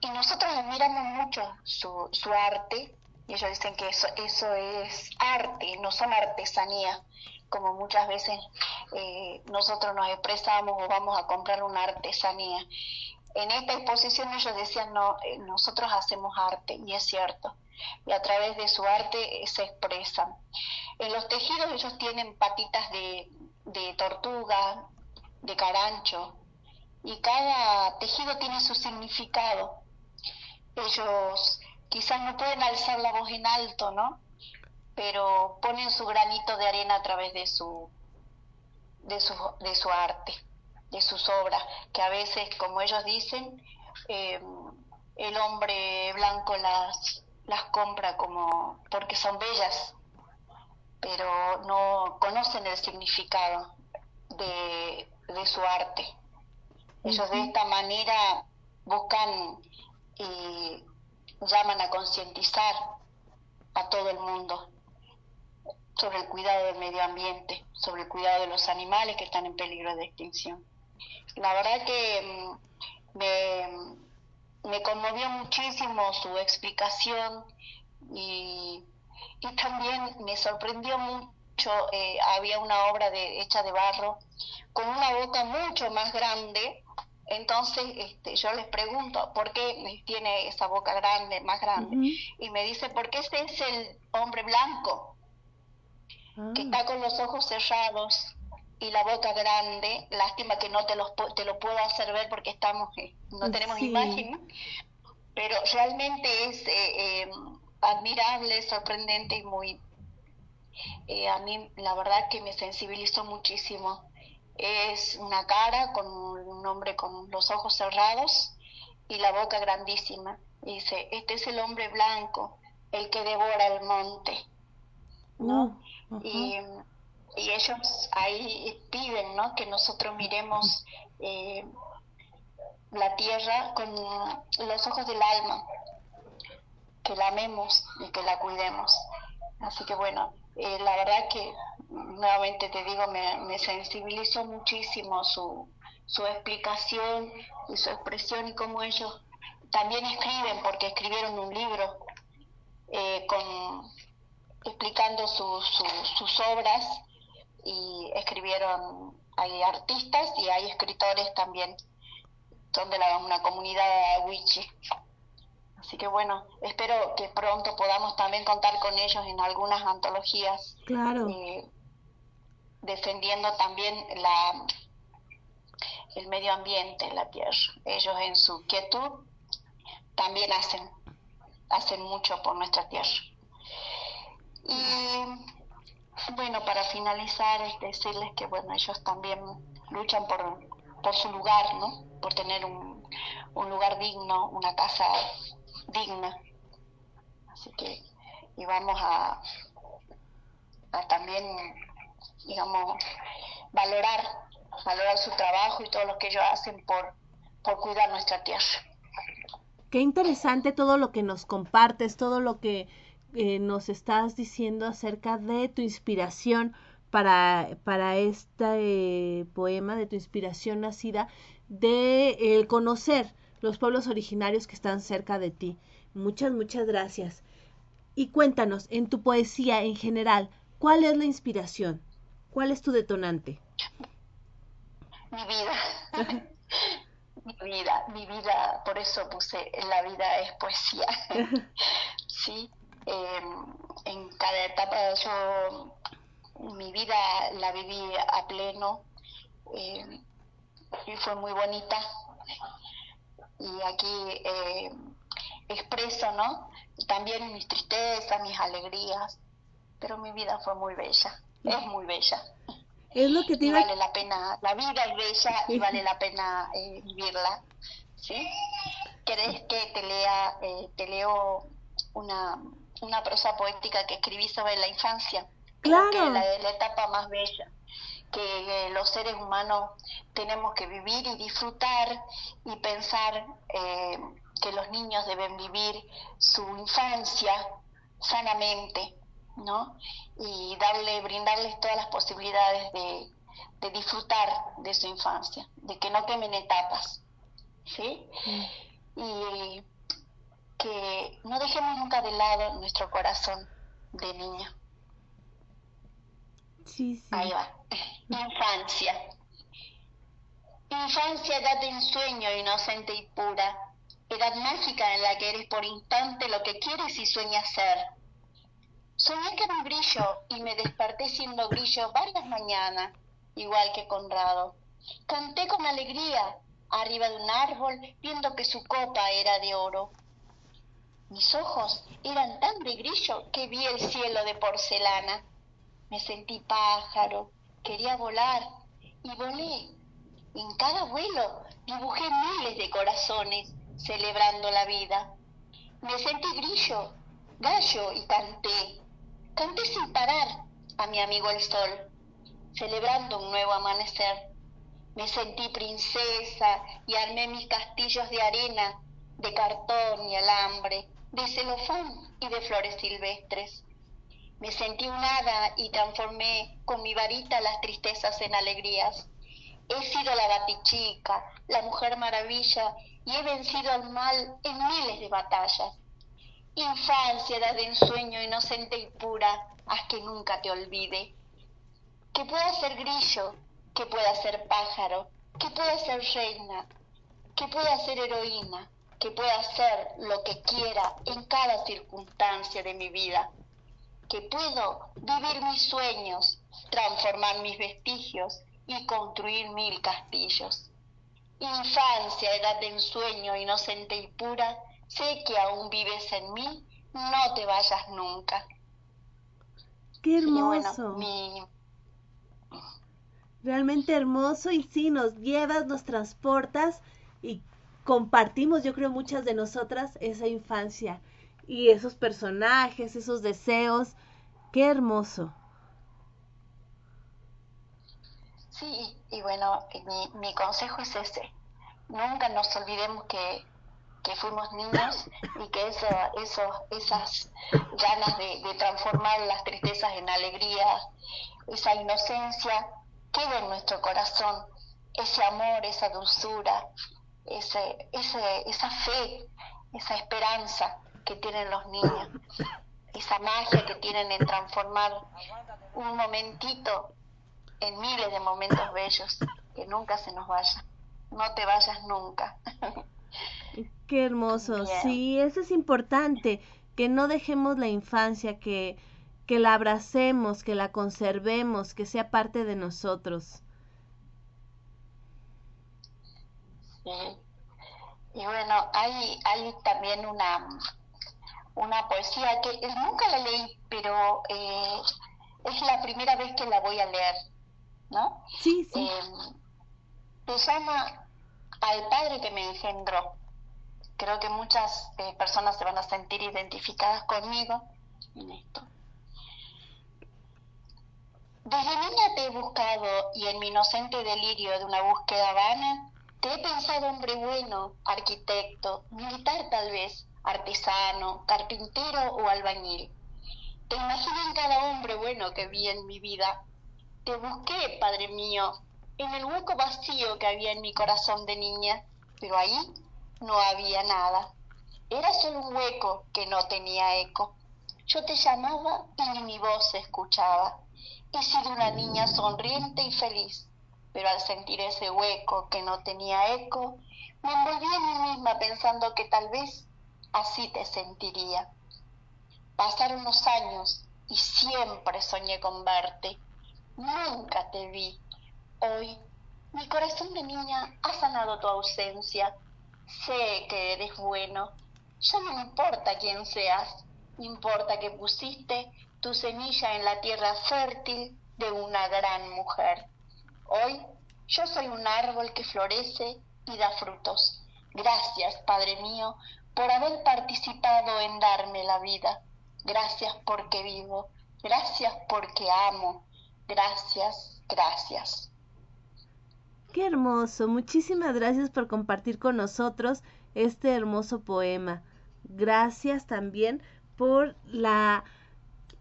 y, nosotros admiramos mucho su, su arte y ellos dicen que eso, eso es arte, no son artesanía, como muchas veces eh, nosotros nos expresamos o vamos a comprar una artesanía. En esta exposición ellos decían, no, eh, nosotros hacemos arte, y es cierto, y a través de su arte se expresan. En los tejidos ellos tienen patitas de, de tortuga, de carancho, y cada tejido tiene su significado. Ellos quizás no pueden alzar la voz en alto, ¿no? Pero ponen su granito de arena a través de su, de su, de su arte, de sus obras, que a veces, como ellos dicen, eh, el hombre blanco las, las compra como porque son bellas, pero no conocen el significado de, de su arte. Ellos de esta manera buscan y llaman a concientizar a todo el mundo sobre el cuidado del medio ambiente, sobre el cuidado de los animales que están en peligro de extinción. La verdad que mm, me, me conmovió muchísimo su explicación y, y también me sorprendió mucho, eh, había una obra de, hecha de barro con una boca mucho más grande entonces este, yo les pregunto, ¿por qué tiene esa boca grande, más grande? Y me dice, porque ese es el hombre blanco, que ah. está con los ojos cerrados y la boca grande. Lástima que no te, los, te lo puedo hacer ver porque estamos eh, no tenemos imagen, pero realmente es eh, eh, admirable, sorprendente y muy... a mí la verdad que me sensibilizó muchísimo es una cara con un hombre con los ojos cerrados y la boca grandísima. dice, este es el hombre blanco, el que devora el monte. ¿No? Uh, y, y, ellos ahí piden ¿no? que nosotros miremos eh, la tierra con los ojos del alma, que la amemos y que la cuidemos. Así que bueno, eh, la verdad que nuevamente te digo, me, sensibilizó muchísimo su, su explicación y su expresión y cómo ellos también escriben, porque escribieron un libro eh, con, explicando sus obras y escribieron, hay artistas y hay escritores también, son de la, una comunidad wichi. Así que bueno, espero que pronto podamos también contar con ellos en algunas antologías. Claro. Eh, defendiendo también la, el medio ambiente, la tierra. Ellos en su quietud también hacen, hacen mucho por nuestra tierra. Y bueno, para finalizar, es decirles que bueno, ellos también luchan por, por su lugar, ¿no? Por tener un, un lugar digno, una casa digna. Así que, y vamos a, a también, digamos, valorar, valorar su trabajo y todo lo que ellos hacen por, por cuidar nuestra tierra. Qué interesante todo lo que nos compartes, todo lo que eh, nos estás diciendo acerca de tu inspiración para, para este poema, de tu inspiración nacida de conocer los pueblos originarios que están cerca de ti. Muchas, muchas gracias. Y cuéntanos, en tu poesía en general, ¿cuál es la inspiración? ¿Cuál es tu detonante? Mi vida. mi vida, mi vida, por eso puse la vida es poesía. sí, em, en cada etapa yo mi vida la viví a pleno em, y fue muy bonita y aquí eh, expreso, ¿no? También mis tristezas, mis alegrías, pero mi vida fue muy bella, es muy bella. Es lo que te y vale la pena, la vida es bella y vale la pena eh, vivirla, ¿sí? ¿Querés que te lea, eh, te leo una, una prosa poética que escribí sobre la infancia? Claro. que la, la etapa más bella que eh, los seres humanos tenemos que vivir y disfrutar y pensar eh, que los niños deben vivir su infancia sanamente, ¿no? Y darle, brindarles todas las posibilidades de, de disfrutar de su infancia, de que no quemen etapas, ¿sí? Y que no dejemos nunca de lado nuestro corazón de niña. Sí, sí. Ahí va. Infancia. Infancia, edad de ensueño, inocente y pura. Edad mágica en la que eres por instante lo que quieres y sueñas ser. Soñé que era un brillo y me desperté siendo brillo varias mañanas, igual que Conrado. Canté con alegría arriba de un árbol viendo que su copa era de oro. Mis ojos eran tan de brillo que vi el cielo de porcelana. Me sentí pájaro, quería volar y volé. En cada vuelo dibujé miles de corazones celebrando la vida. Me sentí grillo, gallo y canté. Canté sin parar a mi amigo el sol, celebrando un nuevo amanecer. Me sentí princesa y armé mis castillos de arena, de cartón y alambre, de celofán y de flores silvestres. Me sentí un hada y transformé con mi varita las tristezas en alegrías. He sido la batichica, la mujer maravilla, y he vencido al mal en miles de batallas. Infancia, edad de ensueño inocente y pura, haz que nunca te olvide. Que pueda ser grillo, que pueda ser pájaro, que pueda ser reina, que pueda ser heroína, que pueda ser lo que quiera en cada circunstancia de mi vida que puedo vivir mis sueños, transformar mis vestigios y construir mil castillos. Infancia, edad de ensueño, inocente y pura, sé que aún vives en mí, no te vayas nunca. Qué bueno, hermoso. mi- Realmente hermoso y sí, nos llevas, nos transportas y compartimos, yo creo, muchas de nosotras esa infancia y esos personajes, esos deseos. Qué hermoso. Sí, y bueno, mi, mi consejo es ese. Nunca nos olvidemos que, que fuimos niños y que eso, eso, esas ganas de, de transformar las tristezas en alegrías, esa inocencia, queda en nuestro corazón. Ese amor, esa dulzura, ese, ese, esa fe, esa esperanza que tienen los niños, esa magia que tienen en transformar un momentito en miles de momentos bellos, que nunca se nos vaya. No te vayas nunca. Qué hermoso. Bien. Sí, eso es importante, que no dejemos la infancia, que, que la abracemos, que la conservemos, que sea parte de nosotros. Sí. Y bueno, hay, hay también una, una poesía que eh, nunca la leí, pero eh, es la primera vez que la voy a leer, ¿no? Sí, sí. Eh, se llama Al Padre que me engendró. Creo que muchas eh, personas se van a sentir identificadas conmigo en esto. Desde niña te he buscado y en mi inocente delirio de una búsqueda vana, te he pensado hombre bueno, arquitecto, militar tal vez, artesano, carpintero o albañil. Te imaginé en cada hombre bueno que vi en mi vida. Te busqué, Padre mío, en el hueco vacío que había en mi corazón de niña, pero ahí no había nada. Era solo un hueco que no tenía eco. Yo te llamaba y ni mi voz se escuchaba. He sido una niña sonriente y feliz, pero al sentir ese hueco que no tenía eco, me envolví en mí misma pensando que tal vez así te sentiría. Pasaron los años y siempre soñé con verte. Nunca te vi. Hoy mi corazón de niña ha sanado tu ausencia. Sé que eres bueno. Ya no importa quién seas, importa que pusiste tu semilla en la tierra fértil de una gran mujer. Hoy yo soy un árbol que florece y da frutos. Gracias, Padre mío, por haber participado en darme la vida. Gracias porque vivo. Gracias porque amo. Gracias, gracias. Qué hermoso. Muchísimas gracias por compartir con nosotros este hermoso poema. Gracias también por la,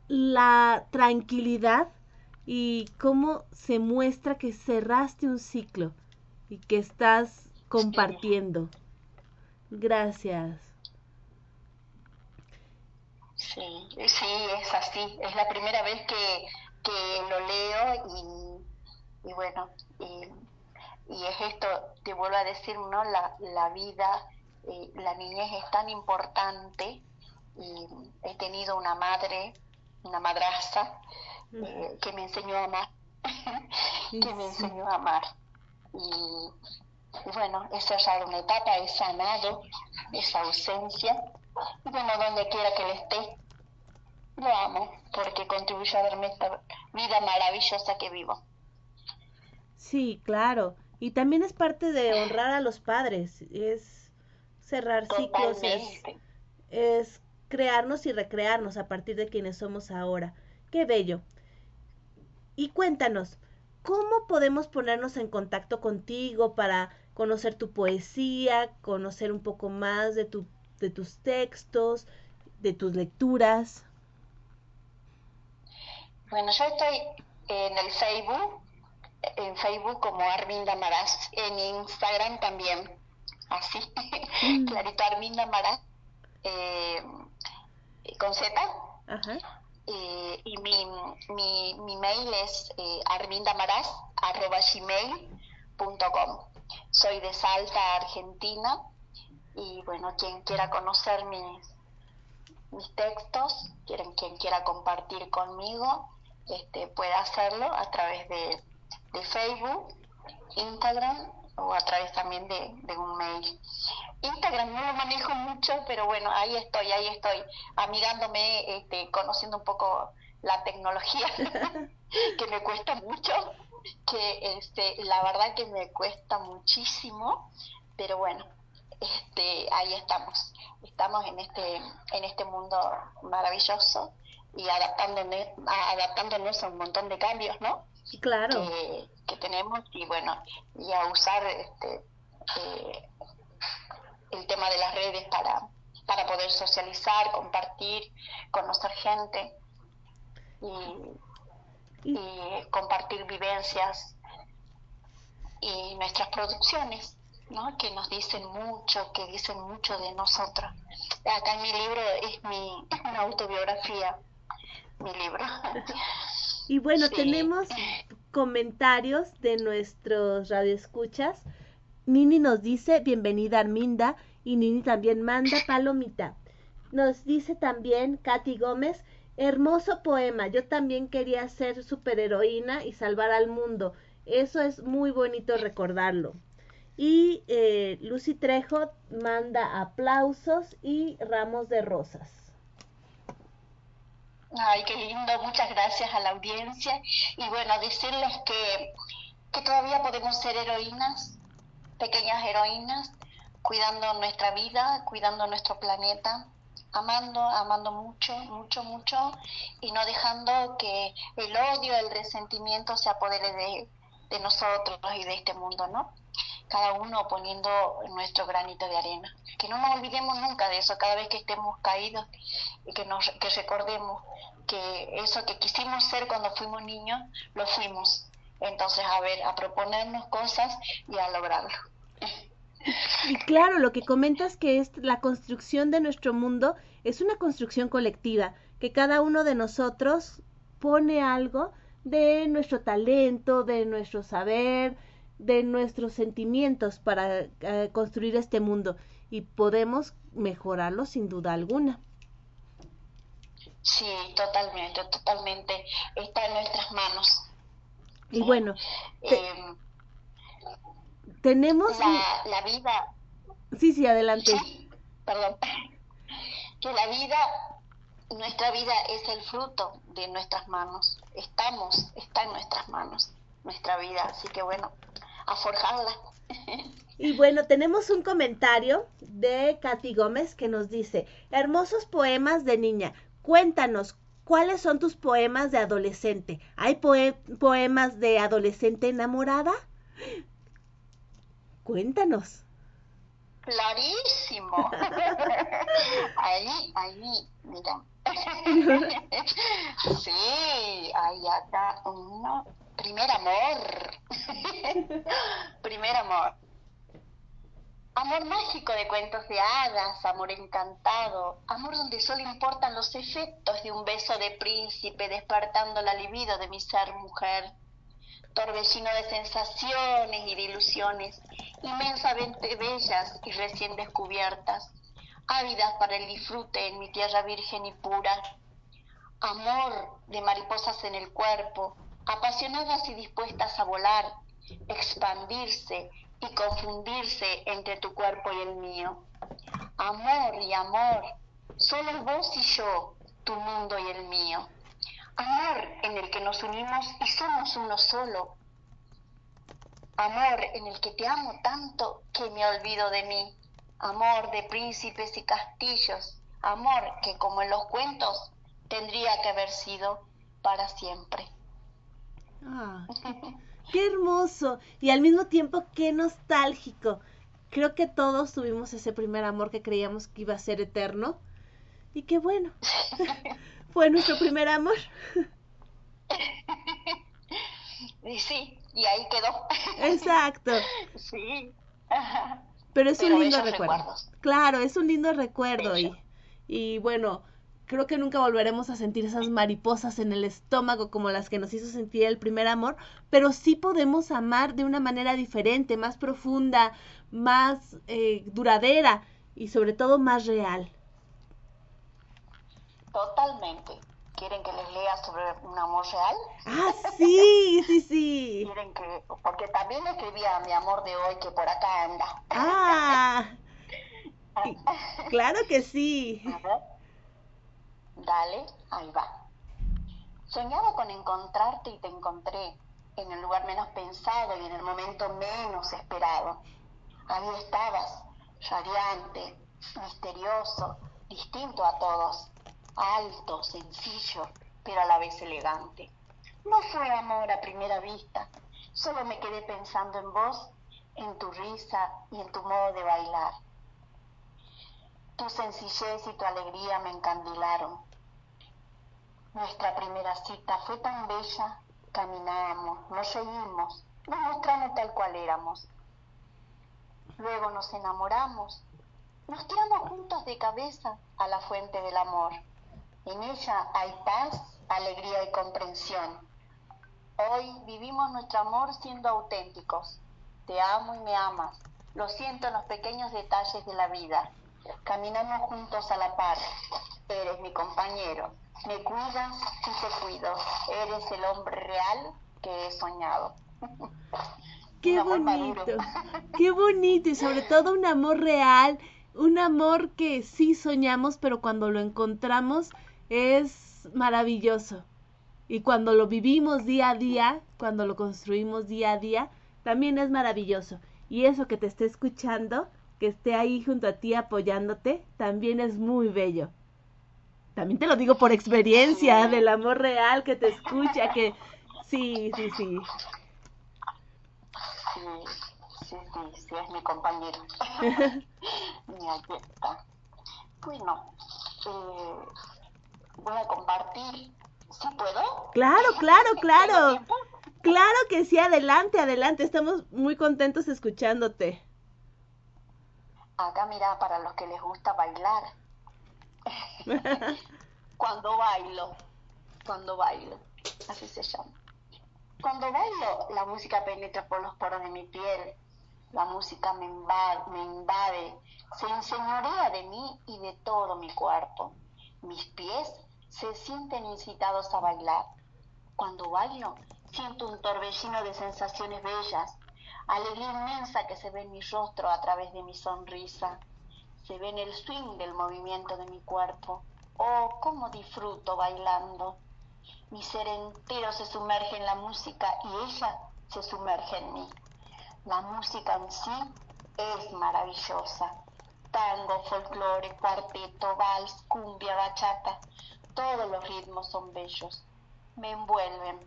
la tranquilidad y cómo se muestra que cerraste un ciclo y que estás compartiendo. Gracias. Sí, sí, es así. Es la primera vez que, que lo leo y, y bueno, y, es esto, te vuelvo a decir, ¿no? La, la vida, eh, la niñez es tan importante y he tenido una madre, una madraza, eh, que me enseñó a amar, que me enseñó a amar. Y, y bueno, he cerrado una etapa, he sanado esa ausencia. Y bueno, donde quiera que le esté, lo amo, porque contribuye a darme esta vida maravillosa que vivo. Sí, claro. Y también es parte de honrar a los padres, es cerrar ciclos, es, es crearnos y recrearnos a partir de quienes somos ahora. Qué bello. Y cuéntanos, ¿cómo podemos ponernos en contacto contigo para conocer tu poesía, conocer un poco más de, tu, de tus textos, de tus lecturas? Bueno, yo estoy en el Facebook, en Facebook como Arminda Maraz, en Instagram también, así, mm. clarito Arminda Maraz, eh, con Z. Ajá. Eh, y mi, mi, mi, mail es eh, armindamaraz.gmail.com. Soy de Salta, Argentina, y bueno, quien quiera conocer mis, mis textos, quien, quien quiera compartir conmigo, este, puede hacerlo a través de, de Facebook, Instagram o a través también de, un mail. Instagram no lo manejo mucho, pero bueno, ahí estoy, ahí estoy, amigándome, este, conociendo un poco la tecnología, que me cuesta mucho, que este, la verdad que me cuesta muchísimo, pero bueno, este, ahí estamos, estamos en este, en este mundo maravilloso y adaptándonos, adaptándonos a un montón de cambios, ¿no? Claro. Que, que tenemos y bueno, y a usar este, eh, el tema de las redes para, para poder socializar, compartir, conocer gente y, y compartir vivencias y nuestras producciones. ¿no? que nos dicen mucho, que dicen mucho de nosotros. Acá en mi libro es mi es una autobiografía, mi libro. Y bueno, tenemos comentarios de nuestros radioescuchas. Nini nos dice, bienvenida Arminda, y Nini también manda palomita. Nos dice también Katy Gómez, hermoso poema, yo también quería ser superheroína y salvar al mundo. Eso es muy bonito recordarlo. Y eh, Lucy Trejo manda aplausos y ramos de rosas. Ay, qué lindo, muchas gracias a la audiencia. Y bueno, decirles que, que todavía podemos ser heroínas, pequeñas heroínas, cuidando nuestra vida, cuidando nuestro planeta, amando, amando mucho, mucho, mucho, y no dejando que el odio, el resentimiento se apodere de, de nosotros y de este mundo, ¿no? Cada uno poniendo nuestro granito de arena. Que no nos olvidemos nunca de eso, cada vez que estemos caídos, y que, nos, que recordemos que eso que quisimos ser cuando fuimos niños, lo fuimos. Entonces, a ver, a proponernos cosas y a lograrlo. Y claro, lo que comentas que es la construcción de nuestro mundo es una construcción colectiva, que cada uno de nosotros pone algo de nuestro talento, de nuestro saber, de nuestros sentimientos para uh, construir este mundo y podemos mejorarlo sin duda alguna. Sí, totalmente, totalmente. Está en nuestras manos. Y bueno, te, eh, tenemos la, la, vida. Sí, sí, adelante. Perdón. que la vida, nuestra vida es el fruto de nuestras manos. Estamos, está en nuestras manos nuestra vida, así que bueno, a forjarla. Y bueno, tenemos un comentario de Katy Gómez que nos dice, hermosos poemas de niña, cuéntanos, ¿cuáles son tus poemas de adolescente? ¿Hay poemas de adolescente enamorada? Cuéntanos. Clarísimo. ahí, ahí, mira. sí, ahí acá uno. Primer amor. Primer amor. Amor mágico de cuentos de hadas, amor encantado, amor donde solo importan los efectos de un beso de príncipe despertando la libido de mi ser mujer. Torbellino de sensaciones y de ilusiones, inmensamente bellas y recién descubiertas, ávidas para el disfrute en mi tierra virgen y pura. Amor de mariposas en el cuerpo, apasionadas y dispuestas a volar, expandirse y confundirse entre tu cuerpo y el mío. Amor y amor, solo vos y yo, tu mundo y el mío. Amor en el que nos unimos y somos uno solo. Amor en el que te amo tanto que me olvido de mí. Amor de príncipes y castillos. Amor que como en los cuentos tendría que haber sido para siempre. Ah, Qué hermoso y al mismo tiempo qué nostálgico. Creo que todos tuvimos ese primer amor que creíamos que iba a ser eterno. Y qué bueno. Fue nuestro primer amor. Y sí, y ahí quedó. Exacto. Sí. Pero es un lindo recuerdo. Claro, es un lindo recuerdo y, y bueno, creo que nunca volveremos a sentir esas mariposas en el estómago como las que nos hizo sentir el primer amor, pero sí podemos amar de una manera diferente, más profunda, más eh, duradera y sobre todo más real. Totalmente. ¿Quieren que les lea sobre un amor real? Ah, sí, sí, sí. ¿Quieren que...? Porque también escribía mi amor de hoy que por acá anda. Ah, claro que sí. Dale, ahí va. Soñaba con encontrarte y te encontré en el lugar menos pensado y en el momento menos esperado. Ahí estabas, radiante, misterioso, distinto a todos, alto, sencillo, pero a la vez elegante. No fue amor a primera vista, solo me quedé pensando en vos, en tu risa y en tu modo de bailar. Tu sencillez y tu alegría me encandilaron nuestra primera cita fue tan bella, caminábamos, nos seguimos, nos mostramos tal cual éramos. Luego nos enamoramos, nos tiramos juntos de cabeza a la fuente del amor. En ella hay paz, alegría y comprensión. Hoy vivimos nuestro amor siendo auténticos. Te amo y me amas. Lo siento en los pequeños detalles de la vida. Caminamos juntos a la par. Eres mi compañero, me cuidas y te cuido. Eres el hombre real que he soñado. Qué bonito, qué bonito y sobre todo un amor real, un amor que sí soñamos, pero cuando lo encontramos es maravilloso. Y cuando lo vivimos día a día, cuando lo construimos día a día, también es maravilloso. Y eso que te esté escuchando, que esté ahí junto a ti apoyándote, también es muy bello también te lo digo por experiencia del amor real que te escucha, que sí, sí, sí. Sí, sí, sí, sí, es mi compañero. mi está. Bueno, eh, voy a compartir. ¿Sí puedo? Claro, claro, claro. Claro que sí, adelante, adelante. Estamos muy contentos escuchándote. Acá mira, para los que les gusta bailar, cuando bailo, cuando bailo, así se llama. Cuando bailo, la música penetra por los poros de mi piel, la música me invade, me invade, se enseñorea de mí y de todo mi cuerpo. Mis pies se sienten incitados a bailar. Cuando bailo, siento un torbellino de sensaciones bellas, alegría inmensa que se ve en mi rostro a través de mi sonrisa se ve en el swing del movimiento de mi cuerpo. Oh, cómo disfruto bailando. Mi ser entero se sumerge en la música y ella se sumerge en mí. La música en sí es maravillosa. Tango, folclore, cuarteto, vals, cumbia, bachata, todos los ritmos son bellos. Me envuelven.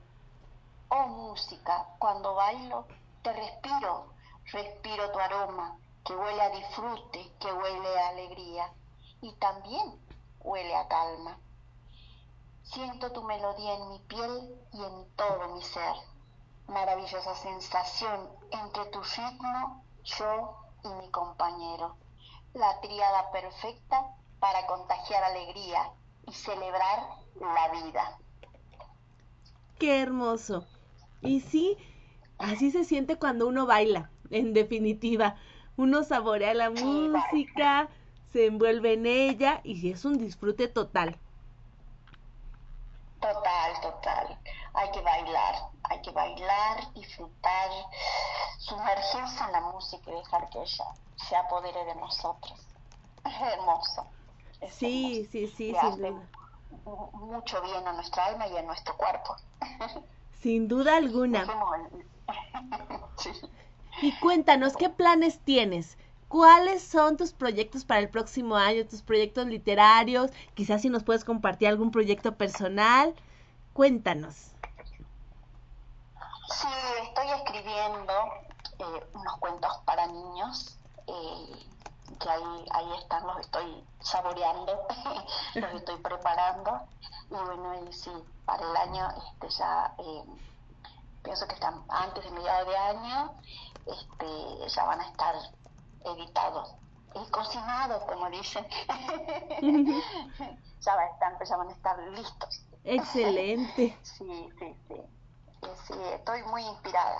Oh música, cuando bailo te respiro, respiro tu aroma, que huele a disfrute, que huele a alegría y también huele a calma. Siento tu melodía en mi piel y en todo mi ser. Maravillosa sensación entre tu ritmo, yo y mi compañero. La tríada perfecta para contagiar alegría y celebrar la vida. Qué hermoso. Y sí, así se siente cuando uno baila, en definitiva. Uno saborea la música, se envuelve en ella y es un disfrute total. Total, total. Hay que bailar, hay que bailar, disfrutar, sumergirse en la música y dejar que ella se apodere de nosotros. Es hermoso. Sí, sí, sí, Y sin duda. mu- mucho bien a nuestra alma y a nuestro cuerpo. Sin duda alguna. Sí. Y cuéntanos, ¿qué planes tienes? ¿Cuáles son tus proyectos para el próximo año, tus proyectos literarios? Quizás si nos puedes compartir algún proyecto personal. Cuéntanos. Sí, estoy escribiendo eh, unos cuentos para niños, eh, que ahí, ahí están, los estoy saboreando, los estoy preparando. Y bueno, y sí, para el año este, ya eh, pienso que están antes de mediados de año, este, ya van a estar editados y cocinados, como dicen. ya, va a estar- ya van a estar listos. Excelente. Sí, sí, sí. Sí, estoy muy inspirada.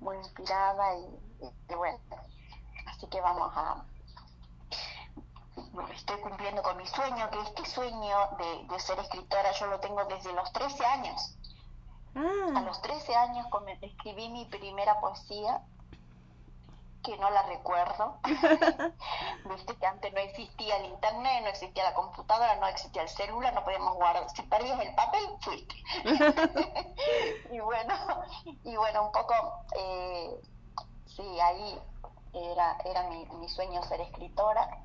muy inspirada y, y- y bueno, así que vamos a... Estoy cumpliendo con mi sueño, que este sueño de, de ser escritora yo lo tengo desde los 13 años. A Ah, los 13 años escribí mi primera poesía, que no la recuerdo. Viste que antes no existía el internet, no existía la computadora, no existía el celular, no podíamos guardar. Si perdías el papel, fuiste. y bueno, y bueno, un poco, eh, sí, ahí era, era mi, mi sueño ser escritora.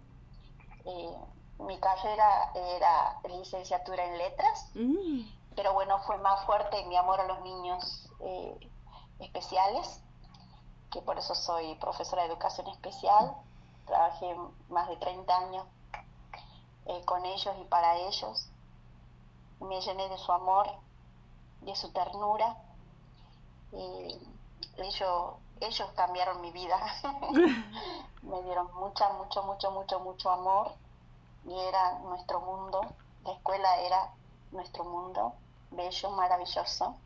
Eh, mi carrera era licenciatura en letras mm, pero bueno, fue más fuerte mi amor a los niños eh, especiales, que por eso soy profesora de educación especial. Trabajé más de 30 años eh, con ellos y para ellos. Me llené de su amor, de su ternura. Y ellos, ellos cambiaron mi vida. Me dieron mucha, mucho, mucho, mucho, mucho amor. Y era nuestro mundo. La escuela era nuestro mundo, bello, maravilloso.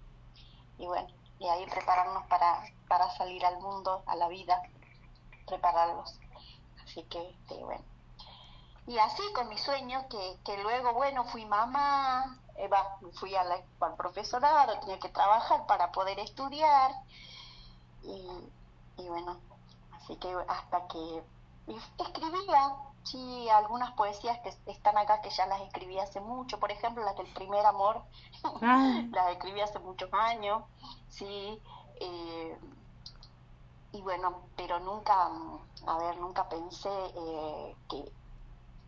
Y bueno, y ahí prepararnos para, para salir al mundo, a la vida, prepararlos. Así que, este, bueno. Y así con mi sueño, que, que luego, bueno, fui mamá, eh, va, fui a la- al profesorado, tenía que trabajar para poder estudiar. Y, y bueno, así que hasta que escribía, sí, algunas poesías que están acá que ya las escribí hace mucho, por ejemplo, las del primer amor, ah, las escribí hace muchos años, sí, eh, y bueno, pero nunca, a ver, nunca pensé eh, que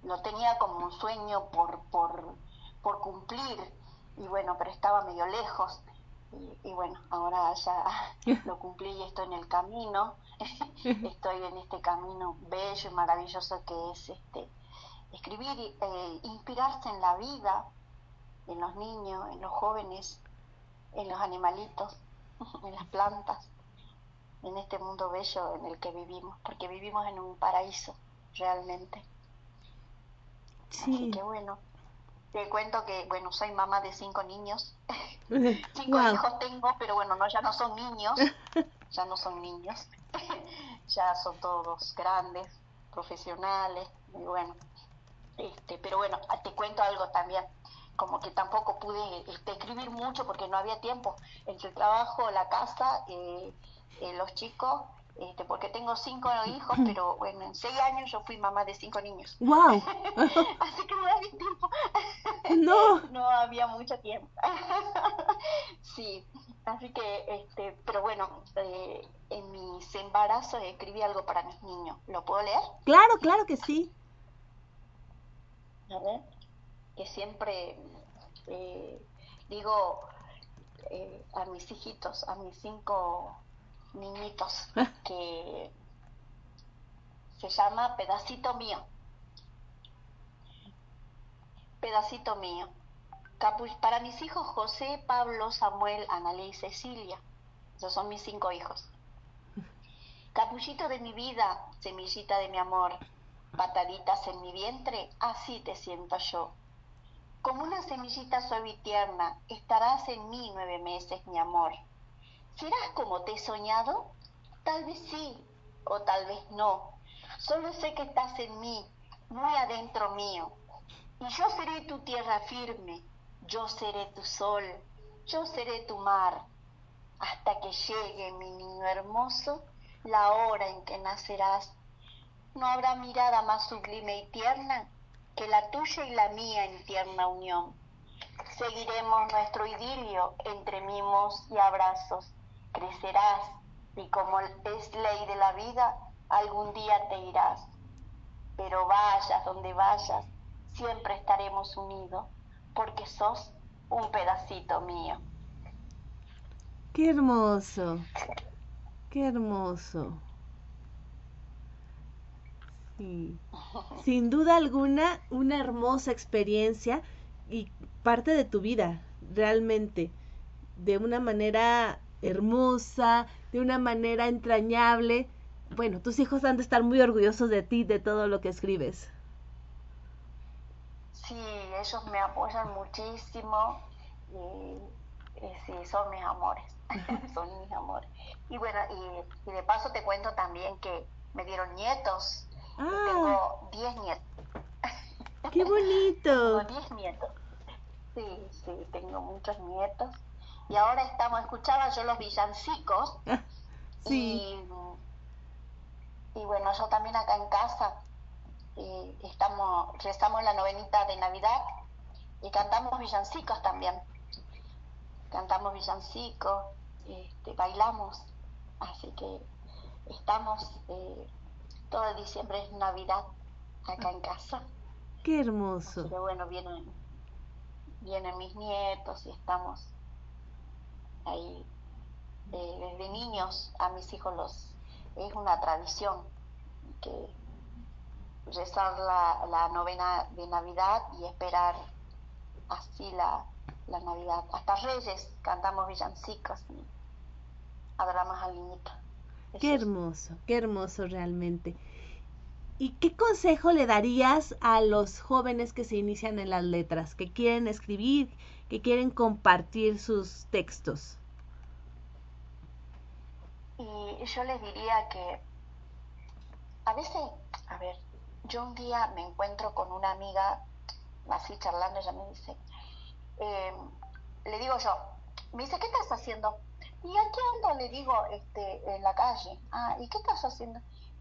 lo tenía como un sueño por, por, por cumplir, y bueno, pero estaba medio lejos, y, y bueno, ahora ya lo cumplí y estoy en el camino, estoy en este camino bello y maravilloso que es este escribir, y, eh, inspirarse en la vida, en los niños, en los jóvenes, en los animalitos, en las plantas, en este mundo bello en el que vivimos, porque vivimos en un paraíso, realmente. Así sí. que bueno, te cuento que, bueno, soy mamá de cinco niños, cinco hijos tengo, pero bueno, no, ya no son niños, ya no son niños, ya son todos grandes, profesionales, y bueno, este, pero bueno, te cuento algo también, como que tampoco pude este, escribir mucho porque no había tiempo. Entre el trabajo, la casa, eh, eh, los chicos, este, porque tengo cinco hijos, pero bueno, en seis años yo fui mamá de cinco niños. ¡Wow! Así que no había tiempo. No. No había mucho tiempo. sí, así que, este, pero bueno, eh, en mis embarazos escribí algo para mis niños. ¿Lo puedo leer? Claro, claro que sí. A ver, que siempre eh, digo eh, a mis hijitos, a mis cinco niñitos, que se llama Pedacito Mío. Pedacito Mío. Para mis hijos José, Pablo, Samuel, Analí y Cecilia. Esos son mis cinco hijos. Capullito de mi vida, semillita de mi amor, pataditas en mi vientre, así te siento yo. Como una semillita suave y tierna, estarás en mí nueve meses, mi amor. ¿Serás como te he soñado? Tal vez sí, o tal vez no. Solo sé que estás en mí, muy adentro mío. Y yo seré tu tierra firme, yo seré tu sol, yo seré tu mar, hasta que llegue, mi niño hermoso, la hora en que nacerás. No habrá mirada más sublime y tierna que la tuya y la mía en tierna unión. Seguiremos nuestro idilio entre mimos y abrazos. Crecerás y como es ley de la vida, algún día te irás. Pero vayas donde vayas, siempre estaremos unidos, porque sos un pedacito mío. Qué hermoso. Qué hermoso. Sí. Sin duda alguna, una hermosa experiencia y parte de tu vida, realmente, de una manera hermosa, de una manera entrañable. Bueno, tus hijos han de estar muy orgullosos de ti, de todo lo que escribes. Sí, ellos me apoyan muchísimo y, y sí, son mis amores, son mis amores. Y bueno, y, y de paso te cuento también que me dieron nietos. y Ah, Tengo 10 nietos. qué bonito. Tengo 10 nietos. Sí, sí, tengo muchos nietos. Y ahora estamos, escuchaba yo los villancicos Sí, y, y bueno, yo también acá en casa eh, estamos, rezamos la novenita de Navidad y cantamos villancicos también. Cantamos villancicos, este, bailamos, así que estamos, eh, todo diciembre es Navidad acá en casa. qué hermoso. Pero bueno, vienen, vienen mis nietos y estamos ahí. Desde niños a mis hijos los es una tradición que rezar la, la novena de Navidad y esperar así la, la Navidad. Hasta Reyes cantamos villancicos y adoramos al niñito. Qué Eso hermoso, qué hermoso realmente. ¿Y qué consejo le darías a los jóvenes que se inician en las letras, que quieren escribir, que quieren compartir sus textos? Y yo les diría que a veces, a ver, yo un día me encuentro con una amiga, así charlando, ella me dice, eh, le digo yo, me dice, ¿qué estás haciendo? Y aquí ando, le digo, este, en la calle. Ah, ¿y qué estás haciendo?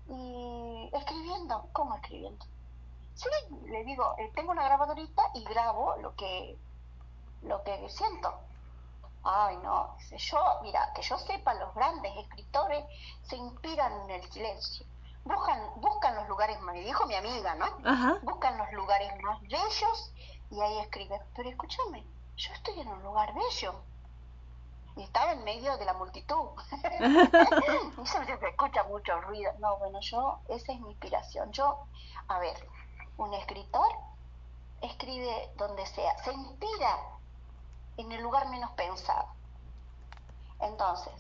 Y escribiendo, ¿cómo escribiendo? Sí, le digo, eh, tengo una grabadorita y grabo lo que, lo que siento. Ay, no, dice, yo, mira, que yo sepa, los grandes escritores se inspiran en el silencio. Buscan, buscan los lugares, me dijo mi amiga, ¿no? Ajá. Buscan los lugares más bellos y ahí escriben. Pero escúchame, yo estoy en un lugar bello. Y estaba en medio de la multitud. y se se escucha mucho ruido. No, bueno, yo, esa es mi inspiración. Yo, a ver, un escritor escribe donde sea, se inspira en el lugar menos pensado. Entonces,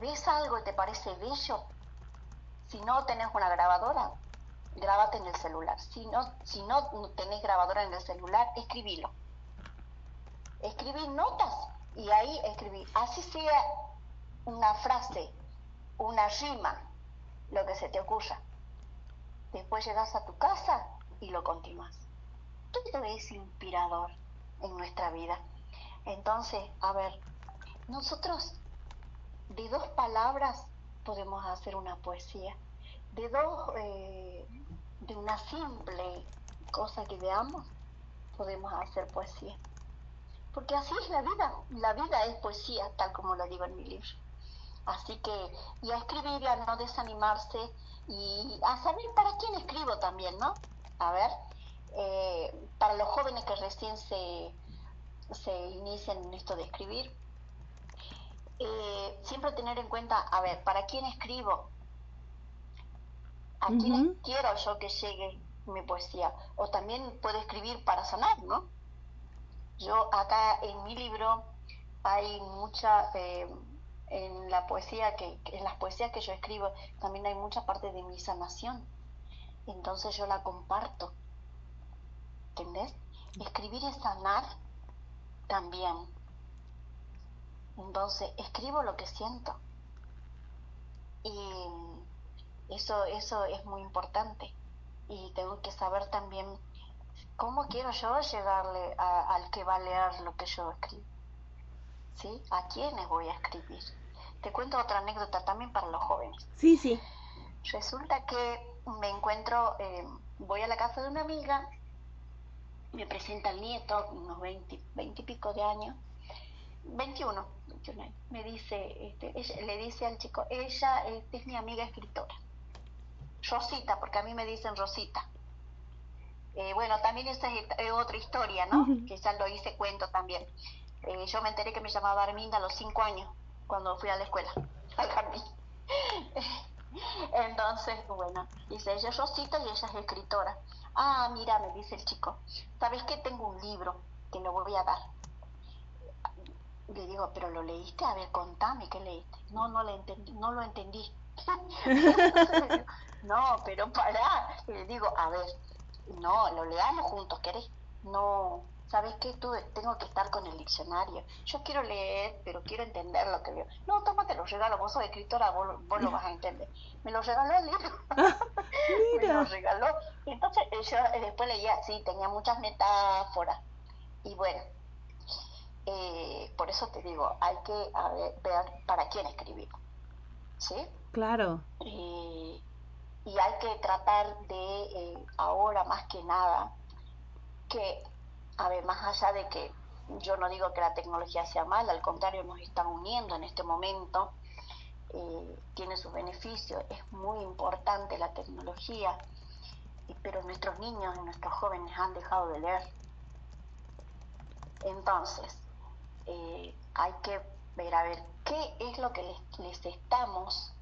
¿ves algo y te parece bello? Si no tenés una grabadora, grábate en el celular. Si no, si no tenés grabadora en el celular, escribilo. Escribí notas y ahí escribí, así sea una frase, una rima, lo que se te ocurra. Después llegas a tu casa y lo continúas. Todo es inspirador en nuestra vida. Entonces, a ver, nosotros de dos palabras podemos hacer una poesía. De dos, eh, de una simple cosa que veamos, podemos hacer poesía. Porque así es la vida, la vida es poesía, tal como lo digo en mi libro. Así que, y a escribir, a no desanimarse y a saber para quién escribo también, ¿no? A ver, eh, para los jóvenes que recién se, se inician en esto de escribir, eh, siempre tener en cuenta, a ver, ¿para quién escribo? ¿A quién quiero yo que llegue mi poesía? O también puedo escribir para sanar, ¿no? Yo acá en mi libro hay mucha, eh, en la poesía que, en las poesías que yo escribo, también hay mucha parte de mi sanación. Entonces yo la comparto. ¿Entendés? Escribir es sanar también. Entonces, escribo lo que siento. Y eso, eso es muy importante. Y tengo que saber también cómo quiero yo llegarle al que va a leer lo que yo escribo. ¿Sí? ¿A quiénes voy a escribir? Te cuento otra anécdota también para los jóvenes. Sí, sí. Resulta que me encuentro, eh, voy a la casa de una amiga, me presenta el nieto, unos 20, 20 y pico de años, 21, 21 años. Me dice, este, le dice al chico, ella este, es mi amiga escritora. Rosita, porque a mí me dicen Rosita. Eh, bueno, también esa es, otra historia, ¿no? Que ya lo hice cuento también. Eh, yo me enteré que me llamaba Arminda a los 5 años, cuando fui a la escuela, al jardín. Entonces, bueno, dice, ella es Rosita y ella es escritora. Ah, mira, me dice el chico, ¿sabes qué? Tengo un libro que lo voy a dar le digo, pero lo leíste, a ver, contame qué leíste. No, no, le entendí, no lo entendí. no, pero pará. le digo, a ver, no, lo leamos juntos, ¿querés? No, ¿sabes qué? Tú tengo que estar con el diccionario. Yo quiero leer, pero quiero entender lo que veo. No, tómate lo regalo, vos sos escritora, vos, vos lo vas a entender. Me lo regaló el libro. Me lo regaló. Entonces yo eh, después leía, sí, tenía muchas metáforas. Y bueno, eh, por eso te digo, hay que ver, para quién escribir. ¿Sí? Claro. y hay que tratar de, eh, ahora más que nada, que, a ver, más allá de que yo no digo que la tecnología sea mala, al contrario, nos están uniendo en este momento, eh, tiene sus beneficios, es muy importante la tecnología, pero nuestros niños y nuestros jóvenes han dejado de leer. Entonces, eh, hay que ver a ver qué es lo que les, estamos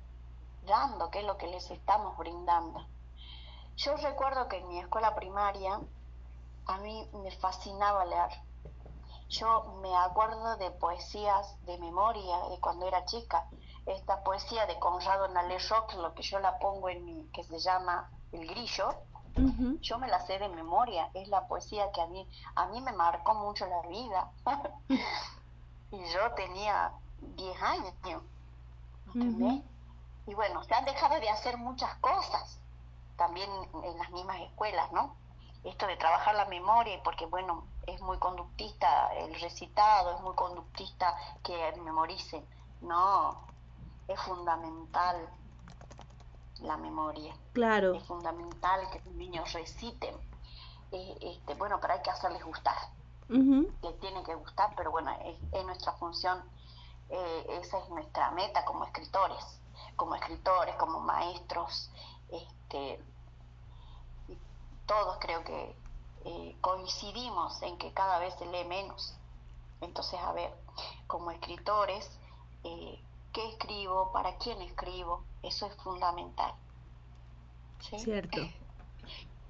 dando, qué es lo que les estamos brindando. Yo recuerdo que en mi escuela primaria a mí me fascinaba leer. Yo me acuerdo de poesías de memoria de cuando era chica. Esta poesía de Conrado Rock, lo que yo la pongo en mi, que se llama El Grillo, yo me la sé de memoria. Es la poesía que a mí, a mí me marcó mucho la vida. y yo tenía 10 años, ¿entendés? Y bueno, se han dejado de hacer muchas cosas, también en las mismas escuelas, ¿no? Esto de trabajar la memoria, porque bueno, es muy conductista el recitado, es muy conductista que memoricen. No, es fundamental la memoria. Claro. Es fundamental que los niños reciten. Eh, este, bueno, pero hay que hacerles gustar que tiene que gustar, pero bueno, es, nuestra función, eh, esa es nuestra meta como escritores, como escritores, como maestros, este, todos creo que eh, coincidimos en que cada vez se lee menos. Entonces, a ver, como escritores, eh, ¿qué escribo? ¿Para quién escribo? Eso es fundamental. Cierto.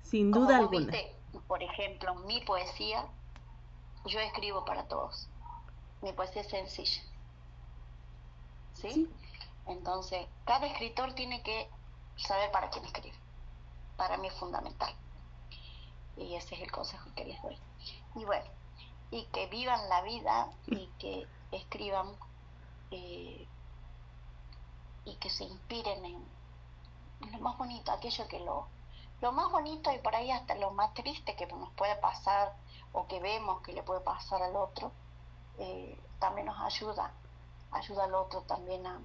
Sin duda alguna. por ejemplo, mi poesía yo escribo para todos. Mi poesía es sencilla. ¿Sí? Entonces, cada escritor tiene que saber para quién escribe. Para mí es fundamental. Y ese es el consejo que les doy. Y bueno, y que vivan la vida y que escriban eh, y que se inspiren en, lo más bonito, aquello que lo, lo más bonito y por ahí hasta lo más triste que nos puede pasar o que vemos que le puede pasar al otro, eh, también nos ayuda, ayuda al otro también a,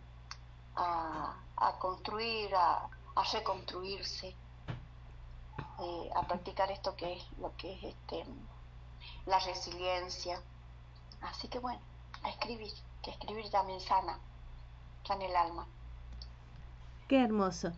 a, construir, a, reconstruirse, eh, a practicar esto que es lo que es este, la resiliencia. Así que bueno, a escribir, que escribir también sana, sana el alma. Qué hermoso.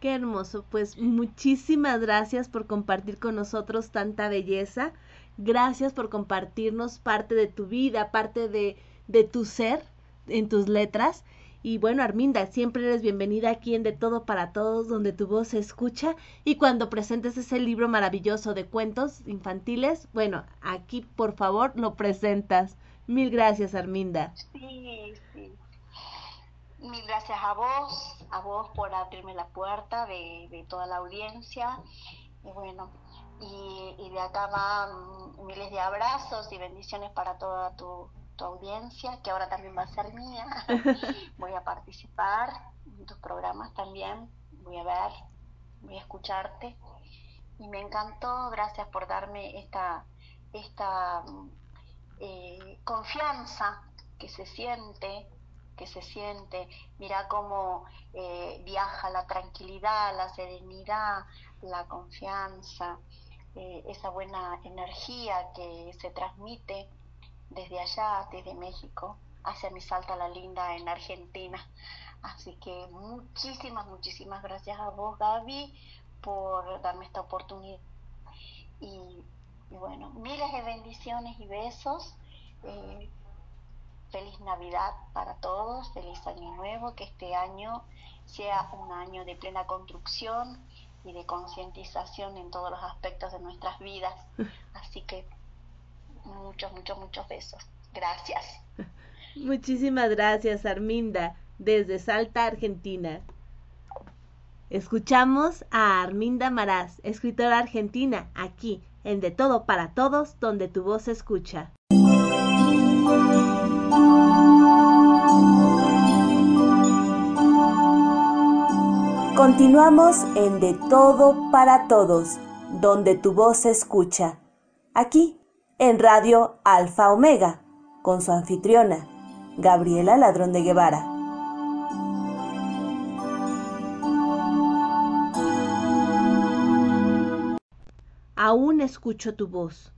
Qué hermoso. Pues muchísimas gracias por compartir con nosotros tanta belleza. Gracias por compartirnos parte de tu vida, parte de, de tu ser en tus letras. Y bueno, Arminda, siempre eres bienvenida aquí en De Todo para Todos, donde tu voz se escucha. Y cuando presentes ese libro maravilloso de cuentos infantiles, bueno, aquí por favor lo presentas. Mil gracias, Arminda. Sí, sí. Mil gracias a vos, a vos por abrirme la puerta de, toda la audiencia. Y bueno, y, de acá van miles de abrazos y bendiciones para toda tu, audiencia, que ahora también va a ser mía. voy a participar en tus programas también, voy a ver, voy a escucharte. Y me encantó, gracias por darme esta, esta eh, confianza que se siente que se siente, mira cómo eh, viaja la tranquilidad, la serenidad, la confianza, eh, esa buena energía que se transmite desde allá, desde México, hacia mi salta la linda en Argentina. Así que muchísimas, muchísimas gracias a vos, Gaby, por darme esta oportunidad. Y, bueno, miles de bendiciones y besos. Eh, feliz Navidad para todos, feliz Año Nuevo, que este año sea un año de plena construcción y de concientización en todos los aspectos de nuestras vidas. Así que muchos, muchos, muchos besos. Gracias. Muchísimas gracias, Arminda, desde Salta, Argentina. Escuchamos a Arminda Maraz, escritora argentina, aquí en De Todo para Todos, donde tu voz se escucha. Continuamos en De Todo para Todos, donde tu voz se escucha. Aquí, en Radio Alfa Omega, con su anfitriona, Gabriela Ladrón de Guevara. Aún escucho tu voz.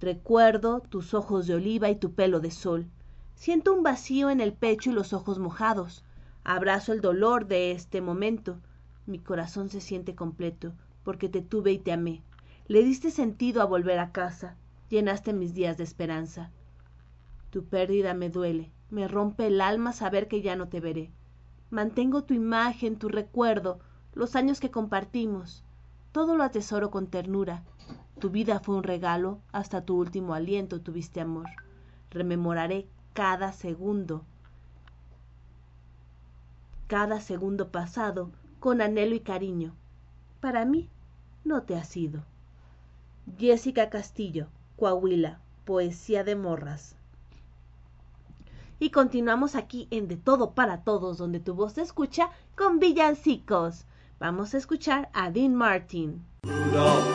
Recuerdo tus ojos de oliva y tu pelo de sol. Siento un vacío en el pecho y los ojos mojados. Abrazo el dolor de este momento mi corazón se siente completo, porque te tuve y te amé. Le diste sentido a volver a casa, llenaste mis días de esperanza. Tu pérdida me duele, me rompe el alma saber que ya no te veré. Mantengo tu imagen, tu recuerdo, los años que compartimos. Todo lo atesoro con ternura. Tu vida fue un regalo, hasta tu último aliento tuviste amor. Rememoraré cada segundo, cada segundo pasado con anhelo y cariño. Para mí no te ha sido. Jessica Castillo, Coahuila, Poesía de Morras. Y continuamos aquí en De Todo para Todos, donde tu voz se escucha con villancicos. Vamos a escuchar a Dean Martin. Rudolph,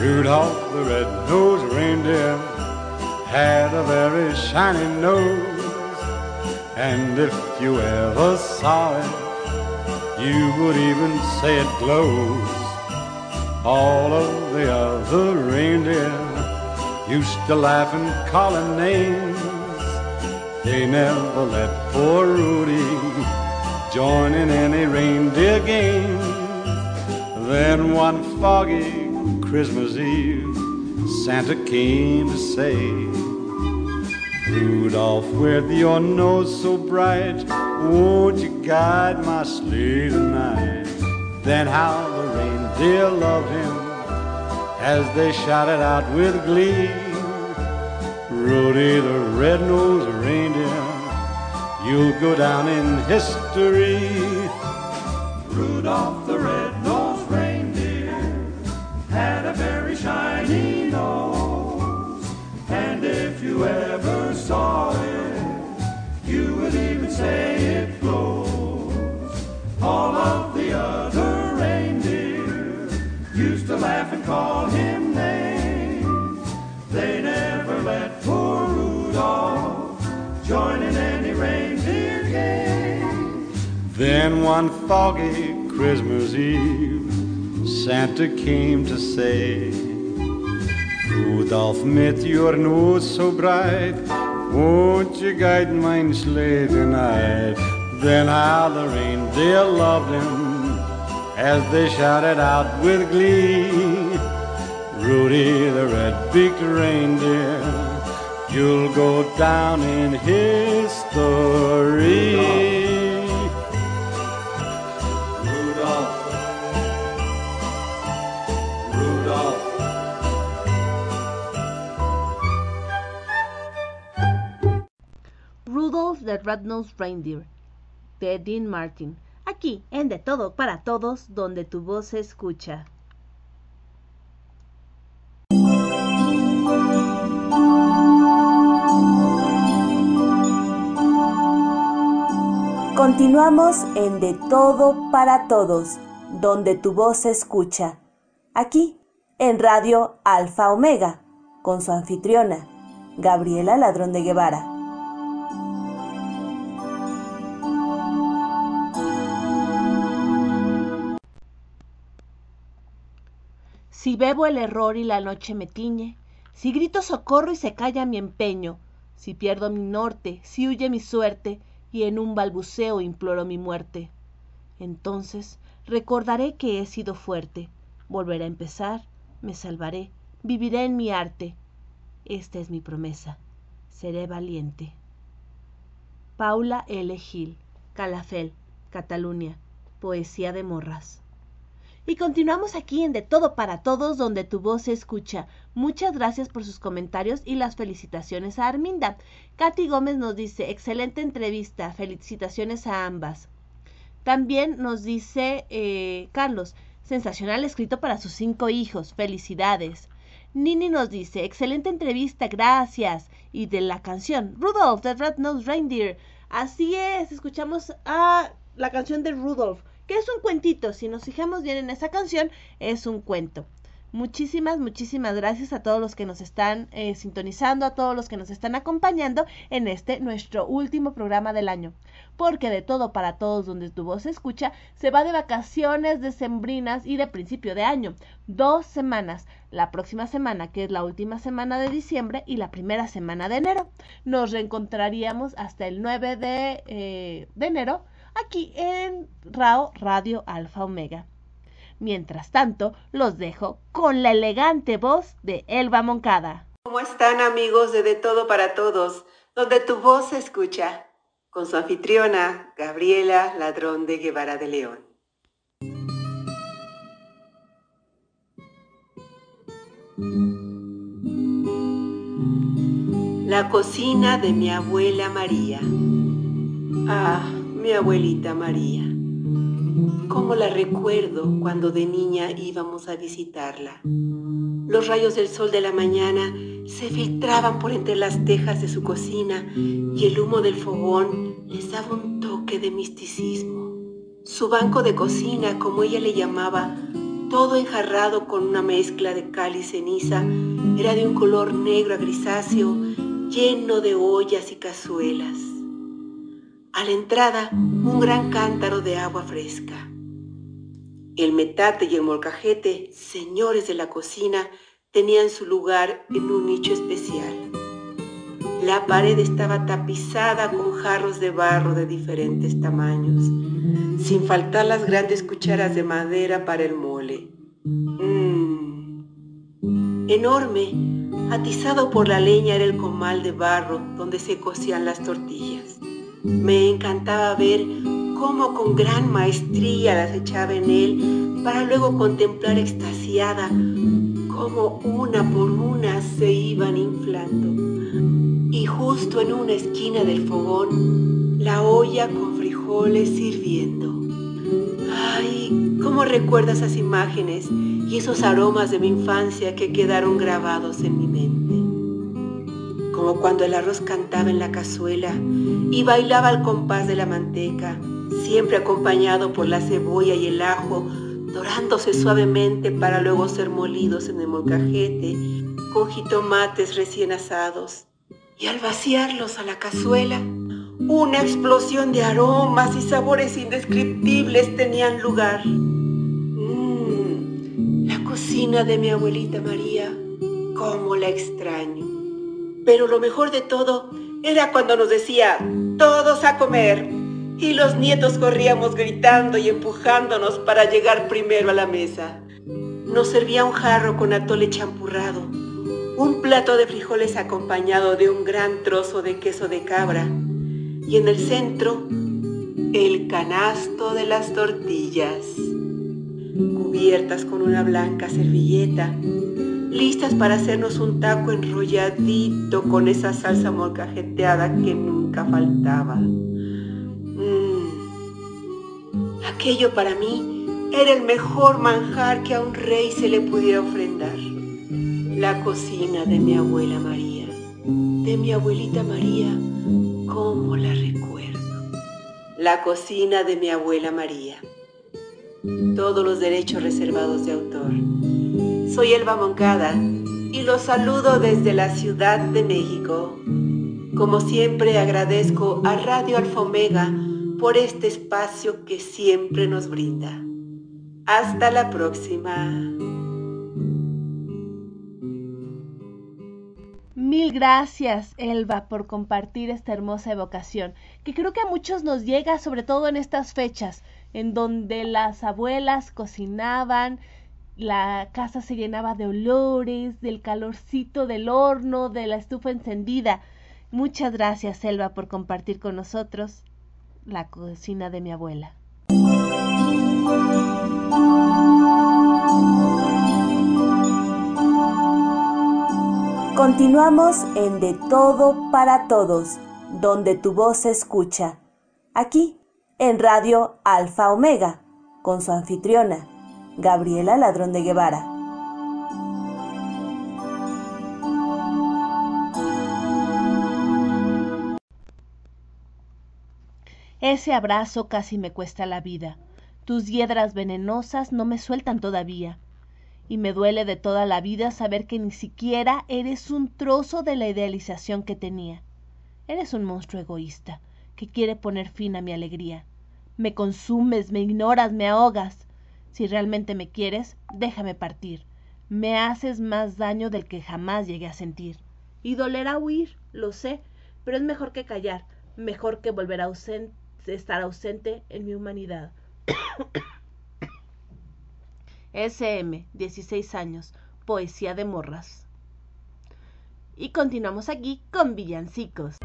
Rudolph the red-nosed reindeer had a very shiny nose, and if you ever saw it, you would even say it glows. All of the other reindeer used to laugh and call him names. They never let poor Rudy join in any reindeer game. Then one foggy Christmas Eve, Santa came to say, Rudolph, with your nose so bright, won't you guide my sleigh tonight? Then how the reindeer loved him as they shouted out with glee. Rudy the red-nosed reindeer, you'll go down in history. Rudolph the red-nosed reindeer had a very shiny nose, and if you ever saw it, you would even say call him names. They never let poor Rudolph join in any reindeer game. Then one foggy Christmas Eve, Santa came to say, Rudolph, met your nose so bright, won't you guide mine sleigh tonight? Then how the reindeer loved him as they shouted out with glee. Rudy the red-beaked reindeer, you'll go down in history. Rudolph, Rudolph. Rudolph the Red-Nosed Reindeer de Dean Martin. Aquí, en De Todo para Todos, donde tu voz se escucha. Continuamos en De Todo para Todos, donde tu voz se escucha. Aquí, en Radio Alfa Omega, con su anfitriona, Gabriela Ladrón de Guevara. Si bebo el error y la noche me tiñe, si grito socorro y se calla mi empeño, si pierdo mi norte, si huye mi suerte, y en un balbuceo imploro mi muerte. Entonces recordaré que he sido fuerte, volveré a empezar, me salvaré, viviré en mi arte. Esta es mi promesa, seré valiente. Paula L. Gil, Calafel, Cataluña, Poesía de Morras. Y continuamos aquí en De Todo para Todos, donde tu voz se escucha. Muchas gracias por sus comentarios y las felicitaciones a Arminda. Katy Gómez nos dice, excelente entrevista, felicitaciones a ambas. También nos dice eh, Carlos, sensacional escrito para sus cinco hijos, felicidades. Nini nos dice, excelente entrevista, gracias. Y de la canción, Rudolph, the Red-Nosed Reindeer. Así es, escuchamos a la canción de Rudolph que es un cuentito. Si nos fijamos bien en esa canción, es un cuento. Muchísimas, muchísimas gracias a todos los que nos están eh, sintonizando, a todos los que nos están acompañando en este nuestro último programa del año. Porque de todo para todos donde tu voz se escucha, se va de vacaciones decembrinas y de principio de año. Dos semanas. La próxima semana, que es la última semana de diciembre, y la primera semana de enero. Nos reencontraríamos hasta el 9 de, eh, de enero aquí en RAO Radio Alfa Omega. Mientras tanto, los dejo con la elegante voz de Elba Moncada. ¿Cómo están amigos de De Todo para Todos, donde tu voz se escucha? Con su anfitriona, Gabriela Ladrón de Guevara de León. La cocina de mi abuela María. Ah, mi abuelita María. Cómo la recuerdo cuando de niña íbamos a visitarla. Los rayos del sol de la mañana se filtraban por entre las tejas de su cocina y el humo del fogón les daba un toque de misticismo. Su banco de cocina, como ella le llamaba, todo enjarrado con una mezcla de cal y ceniza, era de un color negro a grisáceo, lleno de ollas y cazuelas. A la entrada, un gran cántaro de agua fresca. El metate y el molcajete, señores de la cocina, tenían su lugar en un nicho especial. La pared estaba tapizada con jarros de barro de diferentes tamaños, sin faltar las grandes cucharas de madera para el mole. Mmm. Enorme, atizado por la leña era el comal de barro donde se cocían las tortillas. Me encantaba ver cómo con gran maestría las echaba en él para luego contemplar extasiada cómo una por una se iban inflando. Y justo en una esquina del fogón, la olla con frijoles sirviendo. Ay, cómo recuerdo esas imágenes y esos aromas de mi infancia que quedaron grabados en mi mente. Como cuando el arroz cantaba en la cazuela y bailaba al compás de la manteca, siempre acompañado por la cebolla y el ajo, dorándose suavemente para luego ser molidos en el molcajete con jitomates recién asados. Y al vaciarlos a la cazuela, Una explosión de aromas y sabores indescriptibles tenían lugar. Mmm, la cocina de mi abuelita María, cómo la extraño. Pero lo mejor de todo era cuando nos decía, todos a comer. Y los nietos corríamos gritando y empujándonos para llegar primero a la mesa. Nos servía un jarro con atole champurrado, un plato de frijoles acompañado de un gran trozo de queso de cabra y en el centro el canasto de las tortillas, cubiertas con una blanca servilleta, listas para hacernos un taco enrolladito con esa salsa molcajeteada que nunca faltaba. Mm. Aquello para mí era el mejor manjar que a un rey se le pudiera ofrendar. La cocina de mi abuela María, de mi abuelita María, cómo la recuerdo. La cocina de mi abuela María. Todos los derechos reservados de autor. Soy Elba Moncada y los saludo desde la Ciudad de México. Como siempre agradezco a Radio Alfa Omega por este espacio que siempre nos brinda. Hasta la próxima. Mil gracias, Elba, por compartir esta hermosa evocación, que creo que a muchos nos llega, sobre todo en estas fechas, en donde las abuelas cocinaban, la casa se llenaba de olores, del calorcito del horno, de la estufa encendida. Muchas gracias, Elba, por compartir con nosotros la cocina de mi abuela. Continuamos en De Todo para Todos, donde tu voz se escucha. Aquí, en Radio Alfa Omega, con su anfitriona, Gabriela Ladrón de Guevara. Ese abrazo casi me cuesta la vida. Tus hiedras venenosas no me sueltan todavía y me duele de toda la vida saber que ni siquiera eres un trozo de la idealización que tenía. Eres un monstruo egoísta que quiere poner fin a mi alegría. Me consumes, me ignoras, me ahogas. Si realmente me quieres, déjame partir. Me haces más daño del que jamás llegué a sentir. Y dolerá huir, lo sé, pero es mejor que callar, mejor que volver a estar ausente en mi humanidad. SM, 16 años, poesía de morras. Y continuamos aquí con villancicos.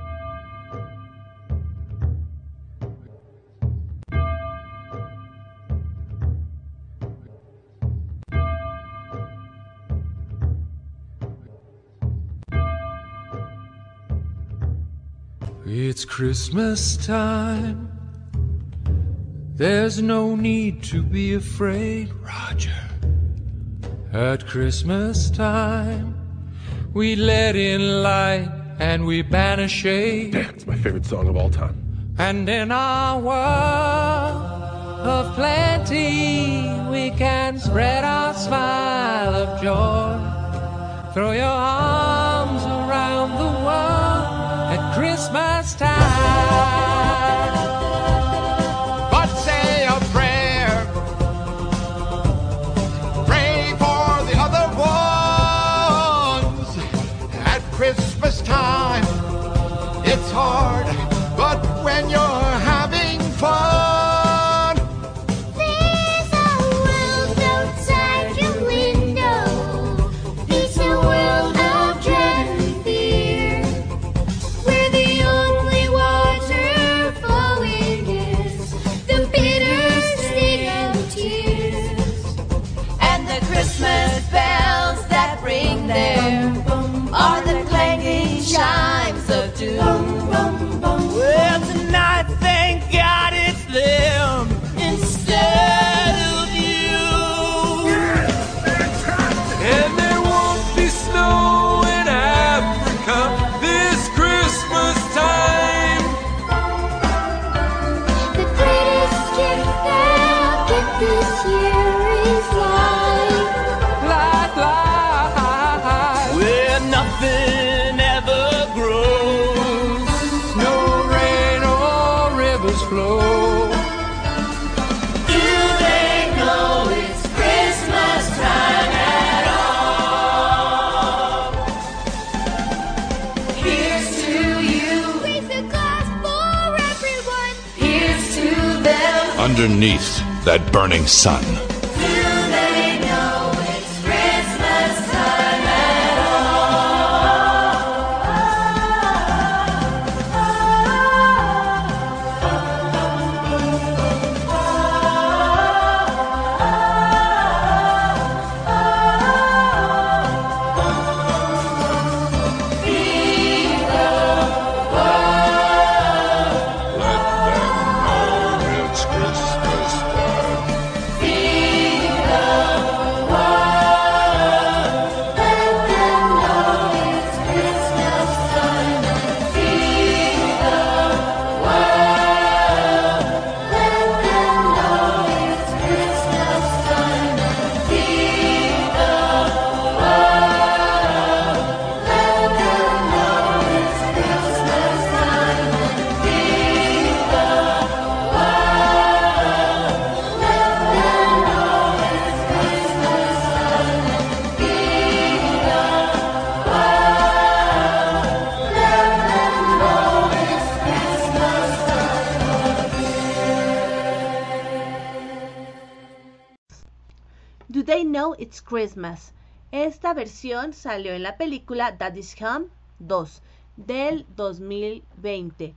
It's Christmas time. There's no need to be afraid, Roger. At Christmas time, we let in light and we banish shade. Damn, it's my favorite song of all time. And in our world of plenty, we can spread our smile of joy. Throw your arms Christmas time. But say a prayer. Pray for the other ones. At Christmas time, it's hard, but when you're underneath that burning sun. Esta versión salió en la película Daddy's Home 2 del 2020.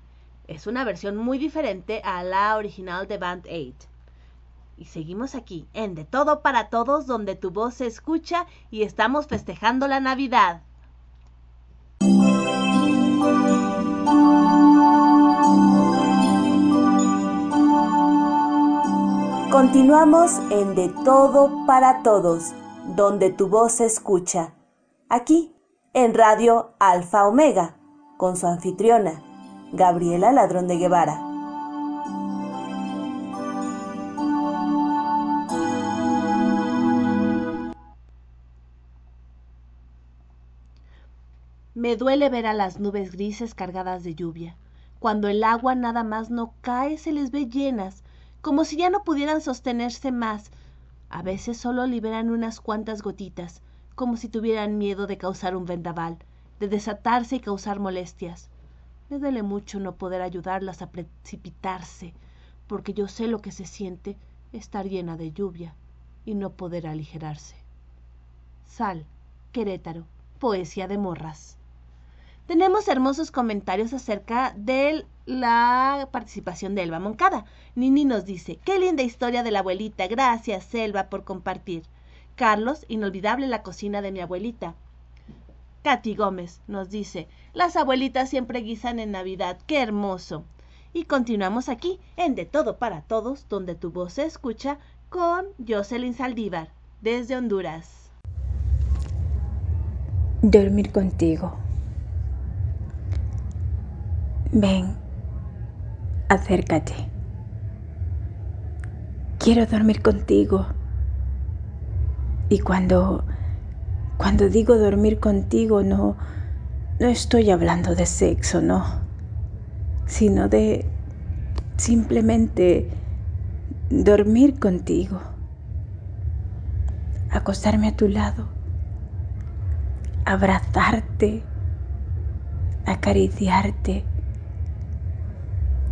Es una versión muy diferente a la original de Band 8. Y seguimos aquí, en De Todo para Todos, donde tu voz se escucha y estamos festejando la Navidad. Continuamos en De Todo para Todos, donde tu voz se escucha. Aquí, en Radio Alfa Omega, con su anfitriona, Gabriela Ladrón de Guevara. Me duele ver a las nubes grises cargadas de lluvia. Cuando el agua nada más no cae, se les ve llenas, como si ya no pudieran sostenerse más. A veces solo liberan unas cuantas gotitas, como si tuvieran miedo de causar un vendaval, de desatarse y causar molestias. Me duele mucho no poder ayudarlas a precipitarse, porque yo sé lo que se siente estar llena de lluvia y no poder aligerarse. Sal, Querétaro, poesía de morras. Tenemos hermosos comentarios acerca de la participación de Elba Moncada. Nini nos dice, qué linda historia de la abuelita. Gracias, Elba, por compartir. Carlos, inolvidable la cocina de mi abuelita. Katy Gómez nos dice, las abuelitas siempre guisan en Navidad. ¡Qué hermoso! Y continuamos aquí, en De Todo para Todos, donde tu voz se escucha, con Jocelyn Saldívar, desde Honduras. Dormir contigo. Ven, acércate. Quiero dormir contigo. Y cuando cuando digo dormir contigo no no estoy hablando de sexo, no, sino de simplemente dormir contigo. Acostarme a tu lado, abrazarte, acariciarte,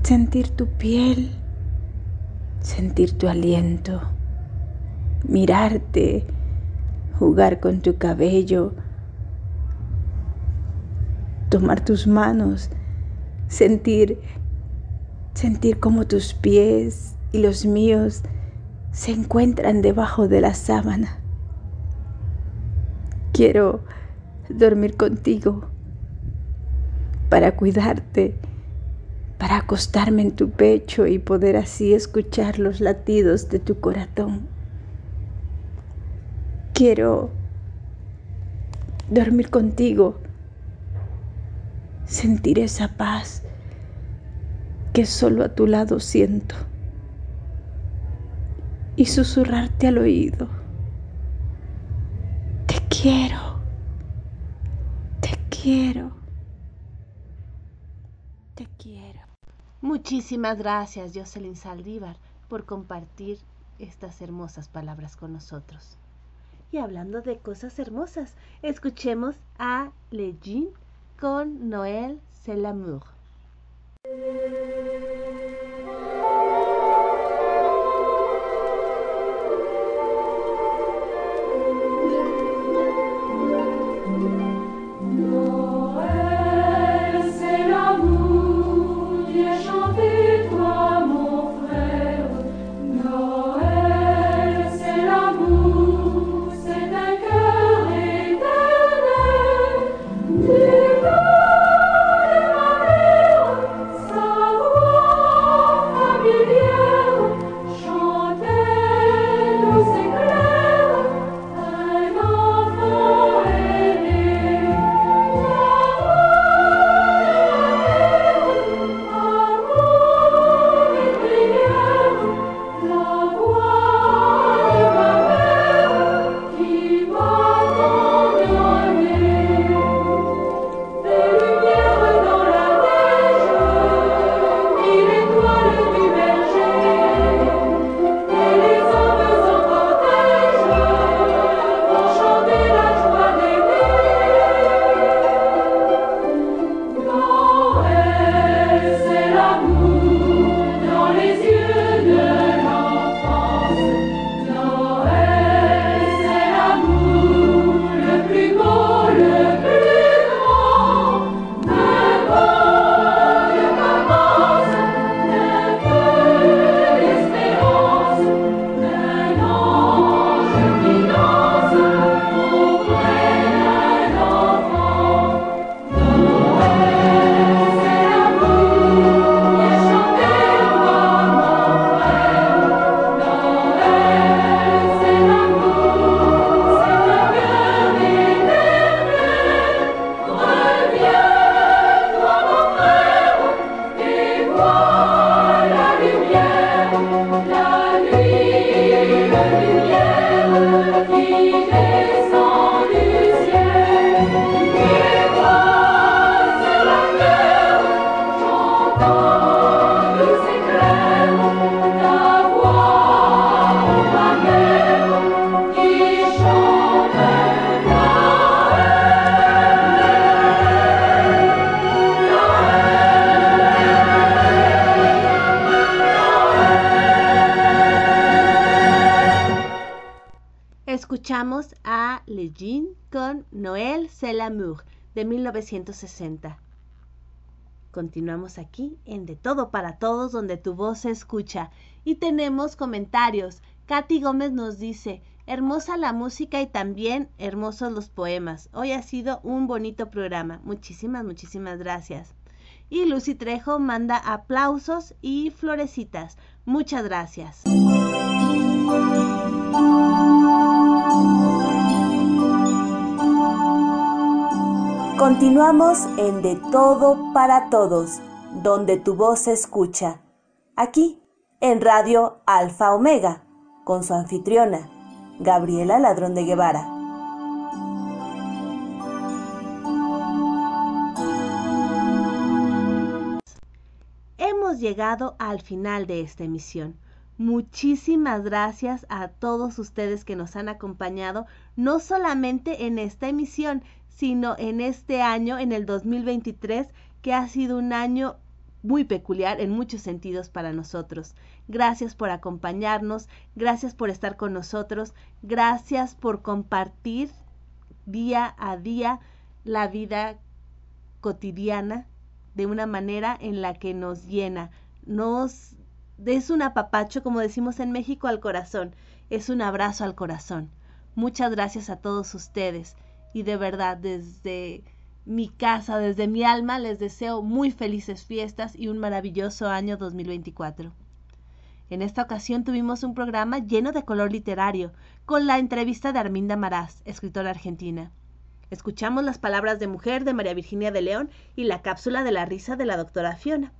sentir tu piel, sentir tu aliento, mirarte, jugar con tu cabello, tomar tus manos, sentir sentir cómo tus pies y los míos se encuentran debajo de la sábana. Quiero dormir contigo para cuidarte, para acostarme en tu pecho y poder así escuchar los latidos de tu corazón. Quiero dormir contigo, sentir esa paz que solo a tu lado siento y susurrarte al oído. Te quiero, te quiero, te quiero. Muchísimas gracias, Jocelyn Saldívar, por compartir estas hermosas palabras con nosotros. Y hablando de cosas hermosas, escuchemos a Legin con Noël c'est. C'est l'amour de 1960. Continuamos aquí en De Todo para Todos, donde tu voz se escucha. Y tenemos comentarios. Katy Gómez nos dice, hermosa la música y también hermosos los poemas. Hoy ha sido un bonito programa. Muchísimas, muchísimas gracias. Y Lucy Trejo manda aplausos y florecitas. Muchas gracias. Continuamos en De Todo para Todos, donde tu voz se escucha. Aquí, en Radio Alfa Omega, con su anfitriona, Gabriela Ladrón de Guevara. Hemos llegado al final de esta emisión. Muchísimas gracias a todos ustedes que nos han acompañado, no solamente en esta emisión, sino en este año, en el 2023, que ha sido un año muy peculiar en muchos sentidos para nosotros. Gracias por acompañarnos, gracias por estar con nosotros, gracias por compartir día a día la vida cotidiana de una manera en la que nos llena, nos es un apapacho, como decimos en México, al corazón, es un abrazo al corazón. Muchas gracias a todos ustedes y de verdad desde mi casa, desde mi alma, les deseo muy felices fiestas y un maravilloso año 2024. En esta ocasión tuvimos un programa lleno de color literario, con la entrevista de Arminda Marás, escritora argentina. Escuchamos las palabras de mujer de María Virginia de León y la cápsula de la risa de la doctora Fiona.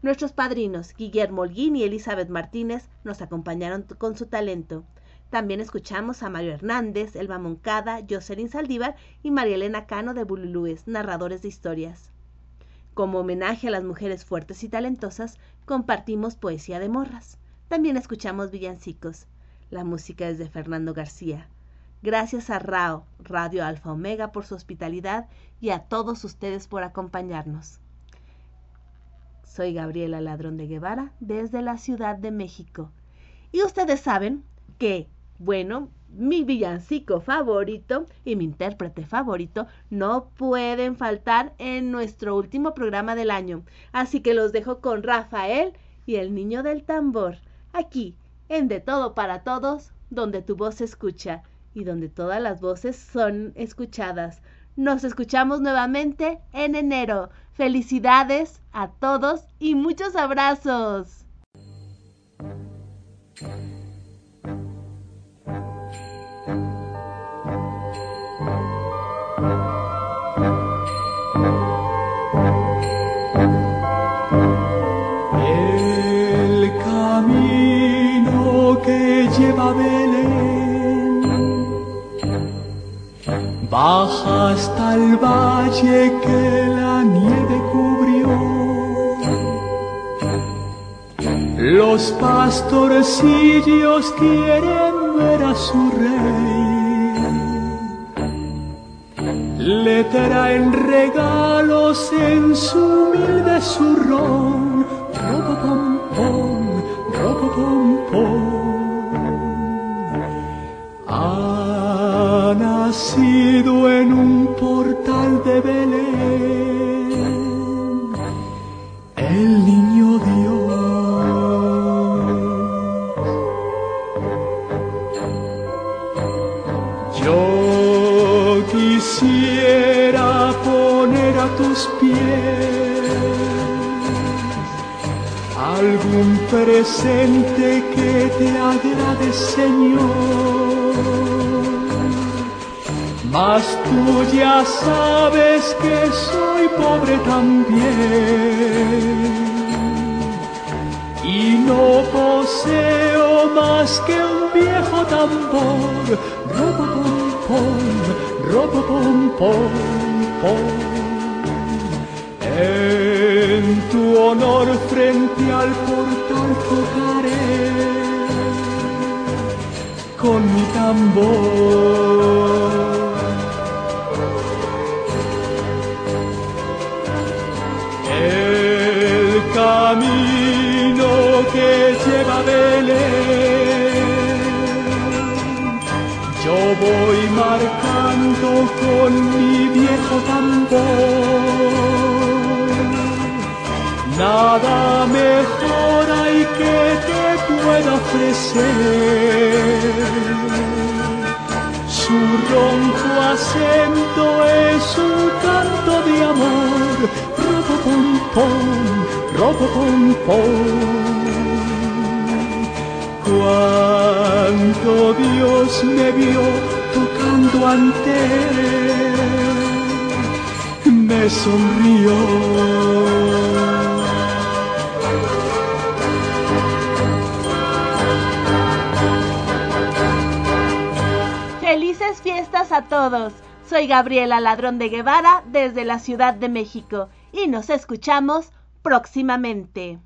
Nuestros padrinos, Guillermo Holguín y Elizabeth Martínez, nos acompañaron con su talento. También escuchamos a Mario Hernández, Elba Moncada, Jocelyn Saldívar y María Elena Cano de Bululúes, narradores de historias. Como homenaje a las mujeres fuertes y talentosas, compartimos poesía de morras. También escuchamos villancicos. La música es de Fernando García. Gracias a RAO, Radio Alfa Omega, por su hospitalidad y a todos ustedes por acompañarnos. Soy Gabriela Ladrón de Guevara desde la Ciudad de México. Y ustedes saben que, bueno, mi villancico favorito y mi intérprete favorito no pueden faltar en nuestro último programa del año. Así que los dejo con Rafael y el niño del tambor, aquí, en De Todo para Todos, donde tu voz se escucha y donde todas las voces son escuchadas. Nos escuchamos nuevamente en enero. Felicidades a todos y muchos abrazos. Baja hasta el valle que la nieve cubrió. Los pastorcillos quieren ver a su rey. Le traen regalos en su humilde zurrón. Presente que te agrade, Señor. Mas tú ya sabes que soy pobre también y no poseo más que un viejo tambor. Robo pom pom, robo pom pom pom. En tu honor frente al portal tocaré con mi tambor. El camino que lleva a Belén, yo voy marcando con mi viejo tambor. Nada mejor que te pueda ofrecer. Su ronco acento es un canto de amor. Robo pom pom, robo pom pom. Cuando Dios me vio tocando ante él, me sonrió. A todos. Soy Gabriela Ladrón de Guevara desde la Ciudad de México y nos escuchamos próximamente.